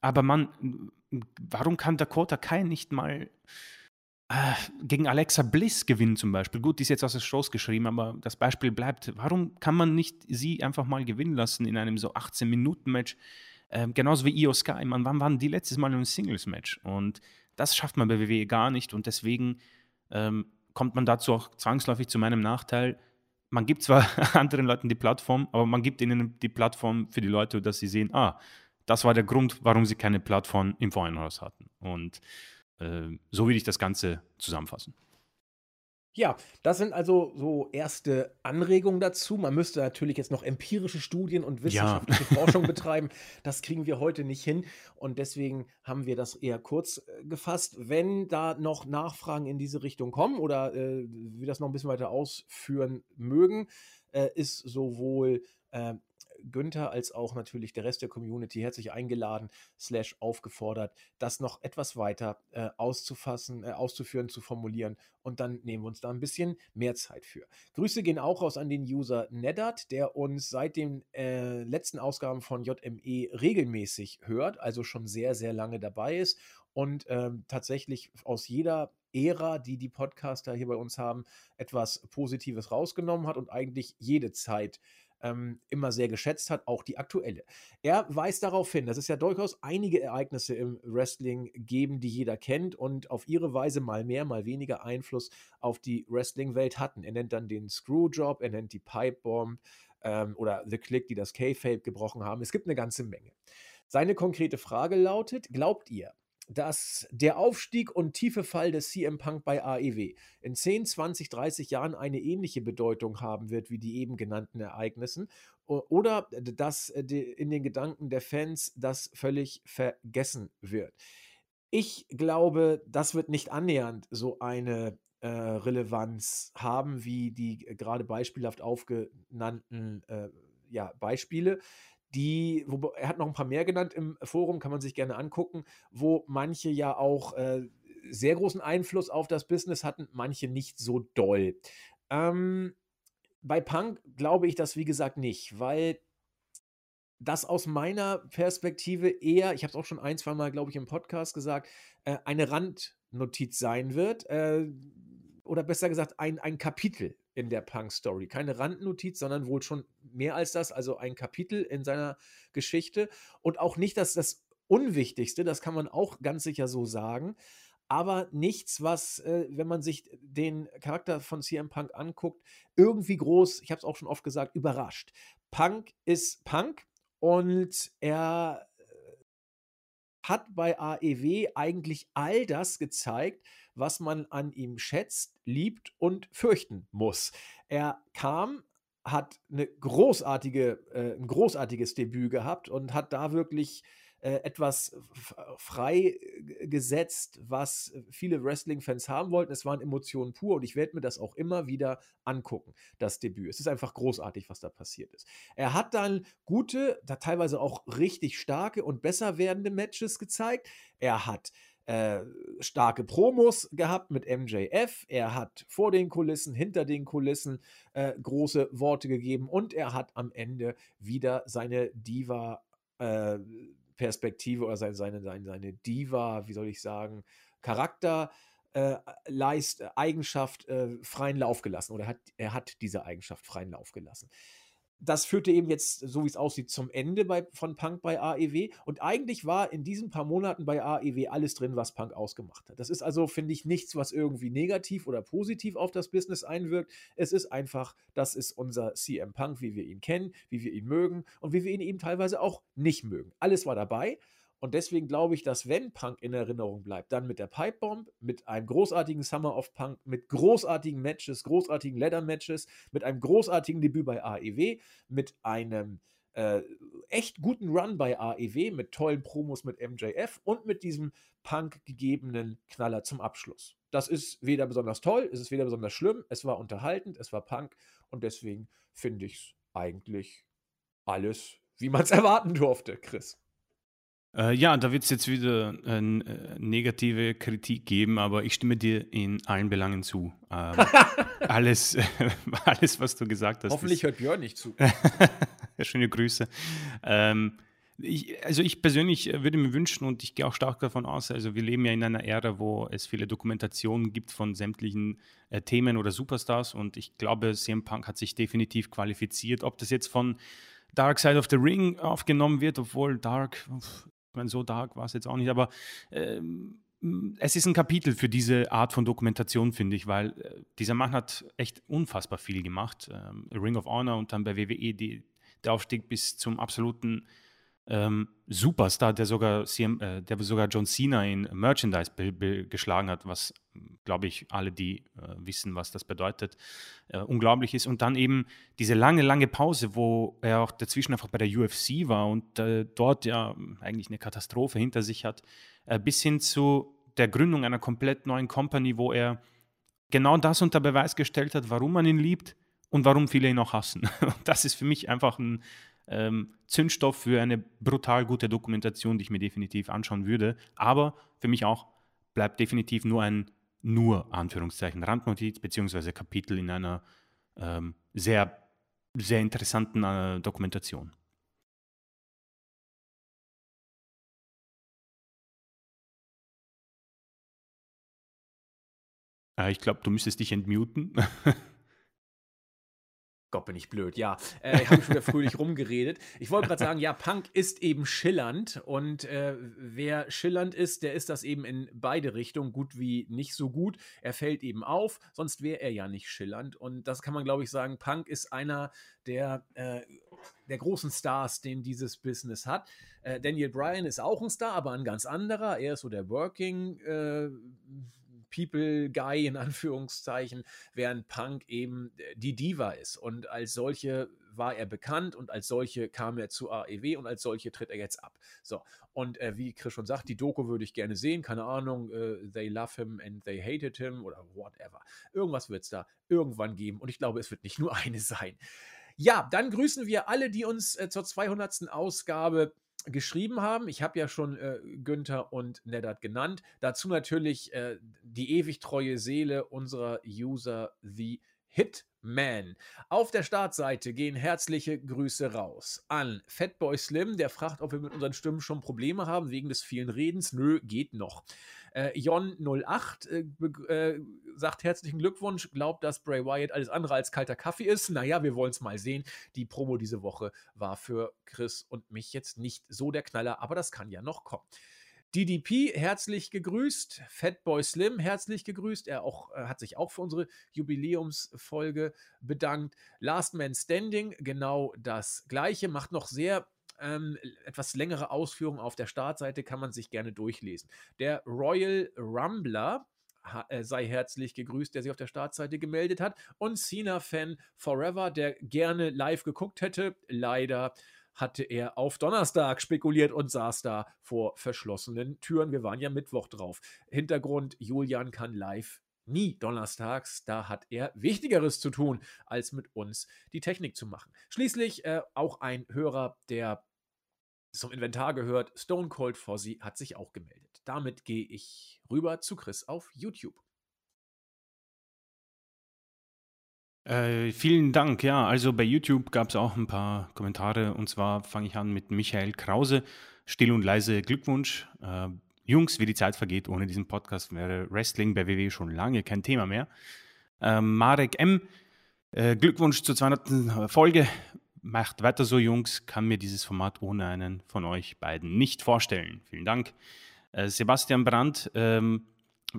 aber man, warum kann Dakota Kai nicht mal gegen Alexa Bliss gewinnen zum Beispiel? Gut, die ist jetzt aus der Shows geschrieben, aber das Beispiel bleibt. Warum kann man nicht sie einfach mal gewinnen lassen in einem so 18-Minuten-Match? Äh, genauso wie Io Sky. Man, wann waren die letztes Mal in einem Singles-Match? Und das schafft man bei WWE gar nicht und deswegen ähm, kommt man dazu auch zwangsläufig zu meinem Nachteil. Man gibt zwar anderen Leuten die Plattform, aber man gibt ihnen die Plattform für die Leute, dass sie sehen, ah, das war der Grund, warum sie keine Plattform im Vorhinein hatten. Und äh, so will ich das Ganze zusammenfassen. Ja, das sind also so erste Anregungen dazu. Man müsste natürlich jetzt noch empirische Studien und wissenschaftliche ja. Forschung betreiben. Das kriegen wir heute nicht hin. Und deswegen haben wir das eher kurz äh, gefasst. Wenn da noch Nachfragen in diese Richtung kommen oder äh, wir das noch ein bisschen weiter ausführen mögen, äh, ist sowohl äh, Günther als auch natürlich der Rest der Community herzlich eingeladen, slash aufgefordert, das noch etwas weiter äh, auszufassen, äh, auszuführen, zu formulieren und dann nehmen wir uns da ein bisschen mehr Zeit für. Grüße gehen auch raus an den User Neddard, der uns seit den äh, letzten Ausgaben von JME regelmäßig hört, also schon sehr, sehr lange dabei ist und ähm, tatsächlich aus jeder Ära, die die Podcaster hier bei uns haben, etwas Positives rausgenommen hat und eigentlich jede Zeit ähm, immer sehr geschätzt hat, auch die aktuelle. Er weist darauf hin, dass es ja durchaus einige Ereignisse im Wrestling geben, die jeder kennt und auf ihre Weise mal mehr, mal weniger Einfluss auf die Wrestling-Welt hatten. Er nennt dann den Screwjob, er nennt die Pipe Bomb ähm, oder The Click, die das K-Fape gebrochen haben. Es gibt eine ganze Menge. Seine konkrete Frage lautet: Glaubt ihr, dass der Aufstieg und tiefe Fall des CM Punk bei AEW in 10, 20, 30 Jahren eine ähnliche Bedeutung haben wird wie die eben genannten Ereignissen oder dass in den Gedanken der Fans das völlig vergessen wird. Ich glaube, das wird nicht annähernd so eine äh, Relevanz haben wie die gerade beispielhaft aufgenannten äh, ja, Beispiele die, wo, er hat noch ein paar mehr genannt im Forum, kann man sich gerne angucken, wo manche ja auch äh, sehr großen Einfluss auf das Business hatten, manche nicht so doll. Ähm, bei Punk glaube ich das, wie gesagt, nicht, weil das aus meiner Perspektive eher, ich habe es auch schon ein, zwei Mal, glaube ich, im Podcast gesagt, äh, eine Randnotiz sein wird. Äh, oder besser gesagt, ein, ein Kapitel in der Punk-Story. Keine Randnotiz, sondern wohl schon mehr als das, also ein Kapitel in seiner Geschichte. Und auch nicht das, das Unwichtigste, das kann man auch ganz sicher so sagen. Aber nichts, was, äh, wenn man sich den Charakter von CM Punk anguckt, irgendwie groß, ich habe es auch schon oft gesagt, überrascht. Punk ist Punk und er äh, hat bei AEW eigentlich all das gezeigt, was man an ihm schätzt, liebt und fürchten muss. Er kam, hat eine großartige, äh, ein großartiges Debüt gehabt und hat da wirklich äh, etwas freigesetzt, was viele Wrestling-Fans haben wollten. Es waren Emotionen pur und ich werde mir das auch immer wieder angucken, das Debüt. Es ist einfach großartig, was da passiert ist. Er hat dann gute, da teilweise auch richtig starke und besser werdende Matches gezeigt. Er hat äh, starke Promos gehabt mit MJF. Er hat vor den Kulissen, hinter den Kulissen äh, große Worte gegeben und er hat am Ende wieder seine Diva äh, Perspektive oder seine, seine, seine, Diva, wie soll ich sagen, Charakter äh, Leist, Eigenschaft äh, freien Lauf gelassen oder hat, er hat diese Eigenschaft freien Lauf gelassen das führte eben jetzt, so wie es aussieht, zum Ende bei, von Punk bei AEW. Und eigentlich war in diesen paar Monaten bei AEW alles drin, was Punk ausgemacht hat. Das ist also, finde ich, nichts, was irgendwie negativ oder positiv auf das Business einwirkt. Es ist einfach, das ist unser CM Punk, wie wir ihn kennen, wie wir ihn mögen und wie wir ihn eben teilweise auch nicht mögen. Alles war dabei. Und deswegen glaube ich, dass wenn Punk in Erinnerung bleibt, dann mit der Pipe Bomb, mit einem großartigen Summer of Punk, mit großartigen Matches, großartigen Leather Matches, mit einem großartigen Debüt bei AEW, mit einem äh, echt guten Run bei AEW, mit tollen Promos mit MJF und mit diesem Punk gegebenen Knaller zum Abschluss. Das ist weder besonders toll, es ist weder besonders schlimm, es war unterhaltend, es war Punk und deswegen finde ich es eigentlich alles, wie man es erwarten durfte, Chris. Äh, ja, da wird es jetzt wieder äh, negative Kritik geben, aber ich stimme dir in allen Belangen zu. Ähm, alles, alles, was du gesagt hast. Hoffentlich hört Björn nicht zu. Schöne Grüße. Ähm, ich, also ich persönlich würde mir wünschen und ich gehe auch stark davon aus, also wir leben ja in einer Ära, wo es viele Dokumentationen gibt von sämtlichen äh, Themen oder Superstars und ich glaube, CM Punk hat sich definitiv qualifiziert. Ob das jetzt von Dark Side of the Ring aufgenommen wird, obwohl Dark, ich meine, so dark war es jetzt auch nicht, aber ähm, es ist ein Kapitel für diese Art von Dokumentation, finde ich, weil äh, dieser Mann hat echt unfassbar viel gemacht. Ähm, Ring of Honor und dann bei WWE die, der Aufstieg bis zum absoluten ähm, Superstar, der sogar, CM, äh, der sogar John Cena in Merchandise geschlagen hat, was, glaube ich, alle, die äh, wissen, was das bedeutet, äh, unglaublich ist. Und dann eben diese lange, lange Pause, wo er auch dazwischen einfach bei der UFC war und äh, dort ja eigentlich eine Katastrophe hinter sich hat, äh, bis hin zu der Gründung einer komplett neuen Company, wo er genau das unter Beweis gestellt hat, warum man ihn liebt und warum viele ihn auch hassen. das ist für mich einfach ein ähm, Zündstoff für eine brutal gute Dokumentation, die ich mir definitiv anschauen würde. Aber für mich auch bleibt definitiv nur ein nur Anführungszeichen Randnotiz beziehungsweise Kapitel in einer ähm, sehr, sehr interessanten äh, Dokumentation. Äh, ich glaube, du müsstest dich entmuten. Gott, bin ich blöd, ja. Äh, ich habe schon wieder fröhlich rumgeredet. Ich wollte gerade sagen, ja, Punk ist eben schillernd und äh, wer schillernd ist, der ist das eben in beide Richtungen, gut wie nicht so gut. Er fällt eben auf, sonst wäre er ja nicht schillernd und das kann man, glaube ich, sagen. Punk ist einer der, äh, der großen Stars, den dieses Business hat. Äh, Daniel Bryan ist auch ein Star, aber ein ganz anderer. Er ist so der Working äh, People Guy in Anführungszeichen, während Punk eben äh, die Diva ist. Und als solche war er bekannt und als solche kam er zu AEW und als solche tritt er jetzt ab. So, und äh, wie Chris schon sagt, die Doku würde ich gerne sehen. Keine Ahnung, äh, they love him and they hated him oder whatever. Irgendwas wird es da irgendwann geben und ich glaube, es wird nicht nur eine sein. Ja, dann grüßen wir alle, die uns äh, zur 200. Ausgabe geschrieben haben. Ich habe ja schon äh, Günther und Neddard genannt. Dazu natürlich äh, die ewig treue Seele unserer User, The Hitman. Auf der Startseite gehen herzliche Grüße raus an Fatboy Slim, der fragt, ob wir mit unseren Stimmen schon Probleme haben wegen des vielen Redens. Nö, geht noch. Äh, Jon08 äh, äh, sagt herzlichen Glückwunsch, glaubt, dass Bray Wyatt alles andere als kalter Kaffee ist. Naja, wir wollen es mal sehen. Die Promo diese Woche war für Chris und mich jetzt nicht so der Knaller, aber das kann ja noch kommen. DDP herzlich gegrüßt, Fatboy Slim herzlich gegrüßt. Er auch, äh, hat sich auch für unsere Jubiläumsfolge bedankt. Last Man Standing, genau das gleiche, macht noch sehr ähm, etwas längere Ausführungen auf der Startseite kann man sich gerne durchlesen. Der Royal Rumbler äh, sei herzlich gegrüßt, der sich auf der Startseite gemeldet hat. Und Cena-Fan Forever, der gerne live geguckt hätte. Leider hatte er auf Donnerstag spekuliert und saß da vor verschlossenen Türen. Wir waren ja Mittwoch drauf. Hintergrund: Julian kann live nie donnerstags. Da hat er Wichtigeres zu tun, als mit uns die Technik zu machen. Schließlich äh, auch ein Hörer, der zum Inventar gehört, Stone Cold Fozzy, hat sich auch gemeldet. Damit gehe ich rüber zu Chris auf YouTube. Äh, vielen Dank. Ja, also bei YouTube gab es auch ein paar Kommentare und zwar fange ich an mit Michael Krause. Still und leise Glückwunsch. Äh, Jungs, wie die Zeit vergeht, ohne diesen Podcast wäre Wrestling bei WWE schon lange kein Thema mehr. Ähm, Marek M., äh, Glückwunsch zur 200. Folge. Macht weiter so, Jungs. Kann mir dieses Format ohne einen von euch beiden nicht vorstellen. Vielen Dank. Äh, Sebastian Brandt, ähm,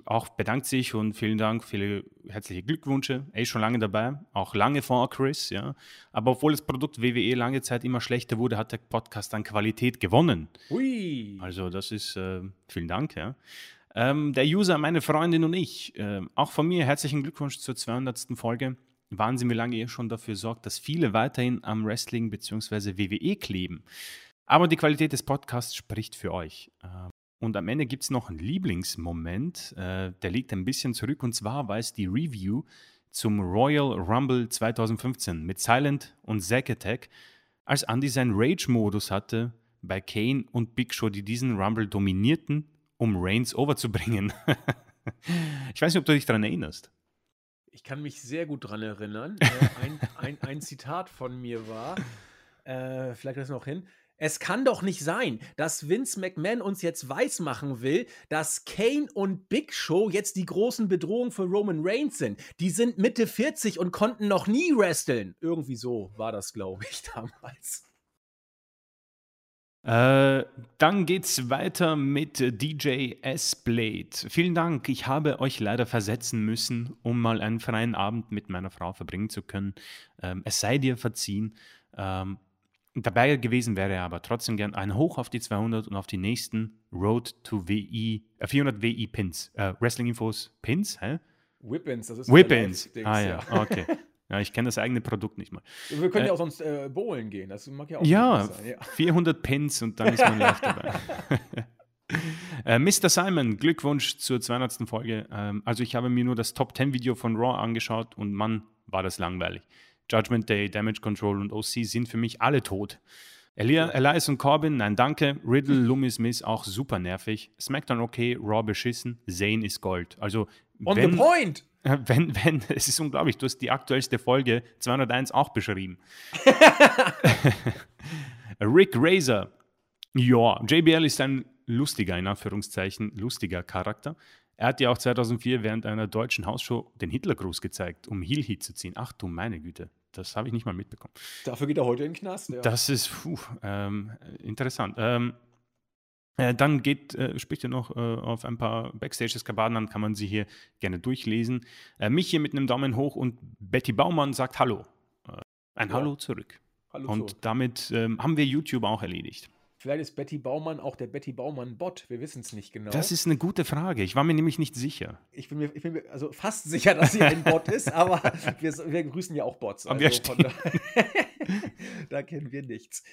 auch bedankt sich und vielen Dank, viele herzliche Glückwünsche. Er ist schon lange dabei, auch lange vor Chris, ja. Aber obwohl das Produkt WWE lange Zeit immer schlechter wurde, hat der Podcast an Qualität gewonnen. Ui. Also das ist, äh, vielen Dank, ja. Ähm, der User, meine Freundin und ich, äh, auch von mir herzlichen Glückwunsch zur 200. Folge. Wahnsinn, wie lange ihr schon dafür sorgt, dass viele weiterhin am Wrestling bzw. WWE kleben. Aber die Qualität des Podcasts spricht für euch. Und am Ende gibt es noch einen Lieblingsmoment, äh, der liegt ein bisschen zurück. Und zwar war es die Review zum Royal Rumble 2015 mit Silent und Zack Attack, als Andy seinen Rage-Modus hatte bei Kane und Big Show, die diesen Rumble dominierten, um Reigns overzubringen. ich weiß nicht, ob du dich daran erinnerst. Ich kann mich sehr gut daran erinnern. Äh, ein, ein, ein, Zitat von mir war, äh, vielleicht das noch hin, es kann doch nicht sein, dass Vince McMahon uns jetzt weismachen will, dass Kane und Big Show jetzt die großen Bedrohungen für Roman Reigns sind. Die sind Mitte 40 und konnten noch nie wresteln. Irgendwie so war das, glaube ich, damals. Äh, dann geht's weiter mit DJ S-Blade. Vielen Dank. Ich habe euch leider versetzen müssen, um mal einen freien Abend mit meiner Frau verbringen zu können. Ähm, es sei dir verziehen. Ähm, Dabei gewesen wäre er aber trotzdem gern ein Hoch auf die 200 und auf die nächsten Road to WI, äh, 400 WI Pins. Äh, Wrestling Infos Pins, hä? Whippins, das ist Whippins. Ah ja, ja. okay. Ja, ich kenne das eigene Produkt nicht mal. Wir können äh, ja auch sonst äh, bowlen gehen, das mag ja auch ja, sein. Ja, 400 Pins und dann ist man live dabei. äh, Mr. Simon, Glückwunsch zur 200. Folge. Ähm, also ich habe mir nur das Top 10 Video von Raw angeschaut und Mann, war das langweilig. Judgment Day, Damage Control und OC sind für mich alle tot. Elia, Elias und Corbin, nein, danke. Riddle, Loomis, Smith auch super nervig. SmackDown okay, Raw beschissen. Zane ist Gold. Also, On wenn, the point! Wenn, wenn, es ist unglaublich, du hast die aktuellste Folge 201 auch beschrieben. Rick Razor. Ja, JBL ist ein lustiger, in Anführungszeichen, lustiger Charakter. Er hat ja auch 2004 während einer deutschen Hausshow den Hitlergruß gezeigt, um Heel-Heat zu ziehen. Ach du meine Güte. Das habe ich nicht mal mitbekommen. Dafür geht er heute in den Knast. Ja. Das ist puh, ähm, interessant. Ähm, äh, dann geht, äh, spricht er noch äh, auf ein paar Backstage-Eskapaden an, kann man sie hier gerne durchlesen. Äh, mich hier mit einem Daumen hoch und Betty Baumann sagt Hallo. Äh, ein ja. Hallo zurück. Hallo und zurück. damit ähm, haben wir YouTube auch erledigt. Vielleicht ist Betty Baumann auch der Betty Baumann-Bot. Wir wissen es nicht genau. Das ist eine gute Frage. Ich war mir nämlich nicht sicher. Ich bin mir, ich bin mir also fast sicher, dass sie ein Bot ist, aber wir, wir grüßen ja auch Bots. Also da, da kennen wir nichts.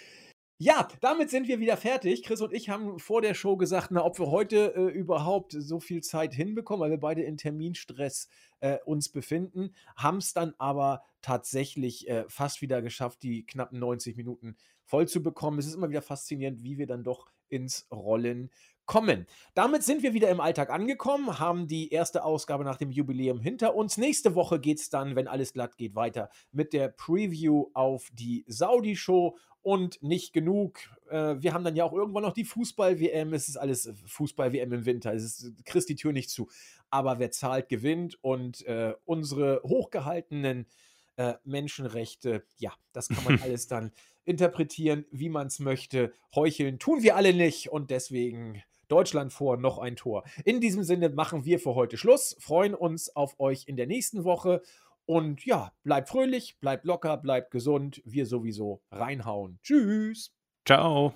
Ja, damit sind wir wieder fertig. Chris und ich haben vor der Show gesagt, na, ob wir heute äh, überhaupt so viel Zeit hinbekommen, weil wir beide in Terminstress äh, uns befinden, haben es dann aber tatsächlich äh, fast wieder geschafft, die knappen 90 Minuten voll zu bekommen. Es ist immer wieder faszinierend, wie wir dann doch ins Rollen kommen. Damit sind wir wieder im Alltag angekommen, haben die erste Ausgabe nach dem Jubiläum hinter uns. Nächste Woche geht es dann, wenn alles glatt geht, weiter mit der Preview auf die Saudi-Show und nicht genug. Äh, wir haben dann ja auch irgendwann noch die Fußball-WM. Es ist alles Fußball-WM im Winter. Es ist, kriegst die Tür nicht zu. Aber wer zahlt, gewinnt. Und äh, unsere hochgehaltenen äh, Menschenrechte, ja, das kann man alles dann interpretieren, wie man es möchte. Heucheln tun wir alle nicht. Und deswegen Deutschland vor, noch ein Tor. In diesem Sinne machen wir für heute Schluss. Freuen uns auf euch in der nächsten Woche und ja, bleibt fröhlich, bleibt locker, bleibt gesund. Wir sowieso reinhauen. Tschüss. Ciao.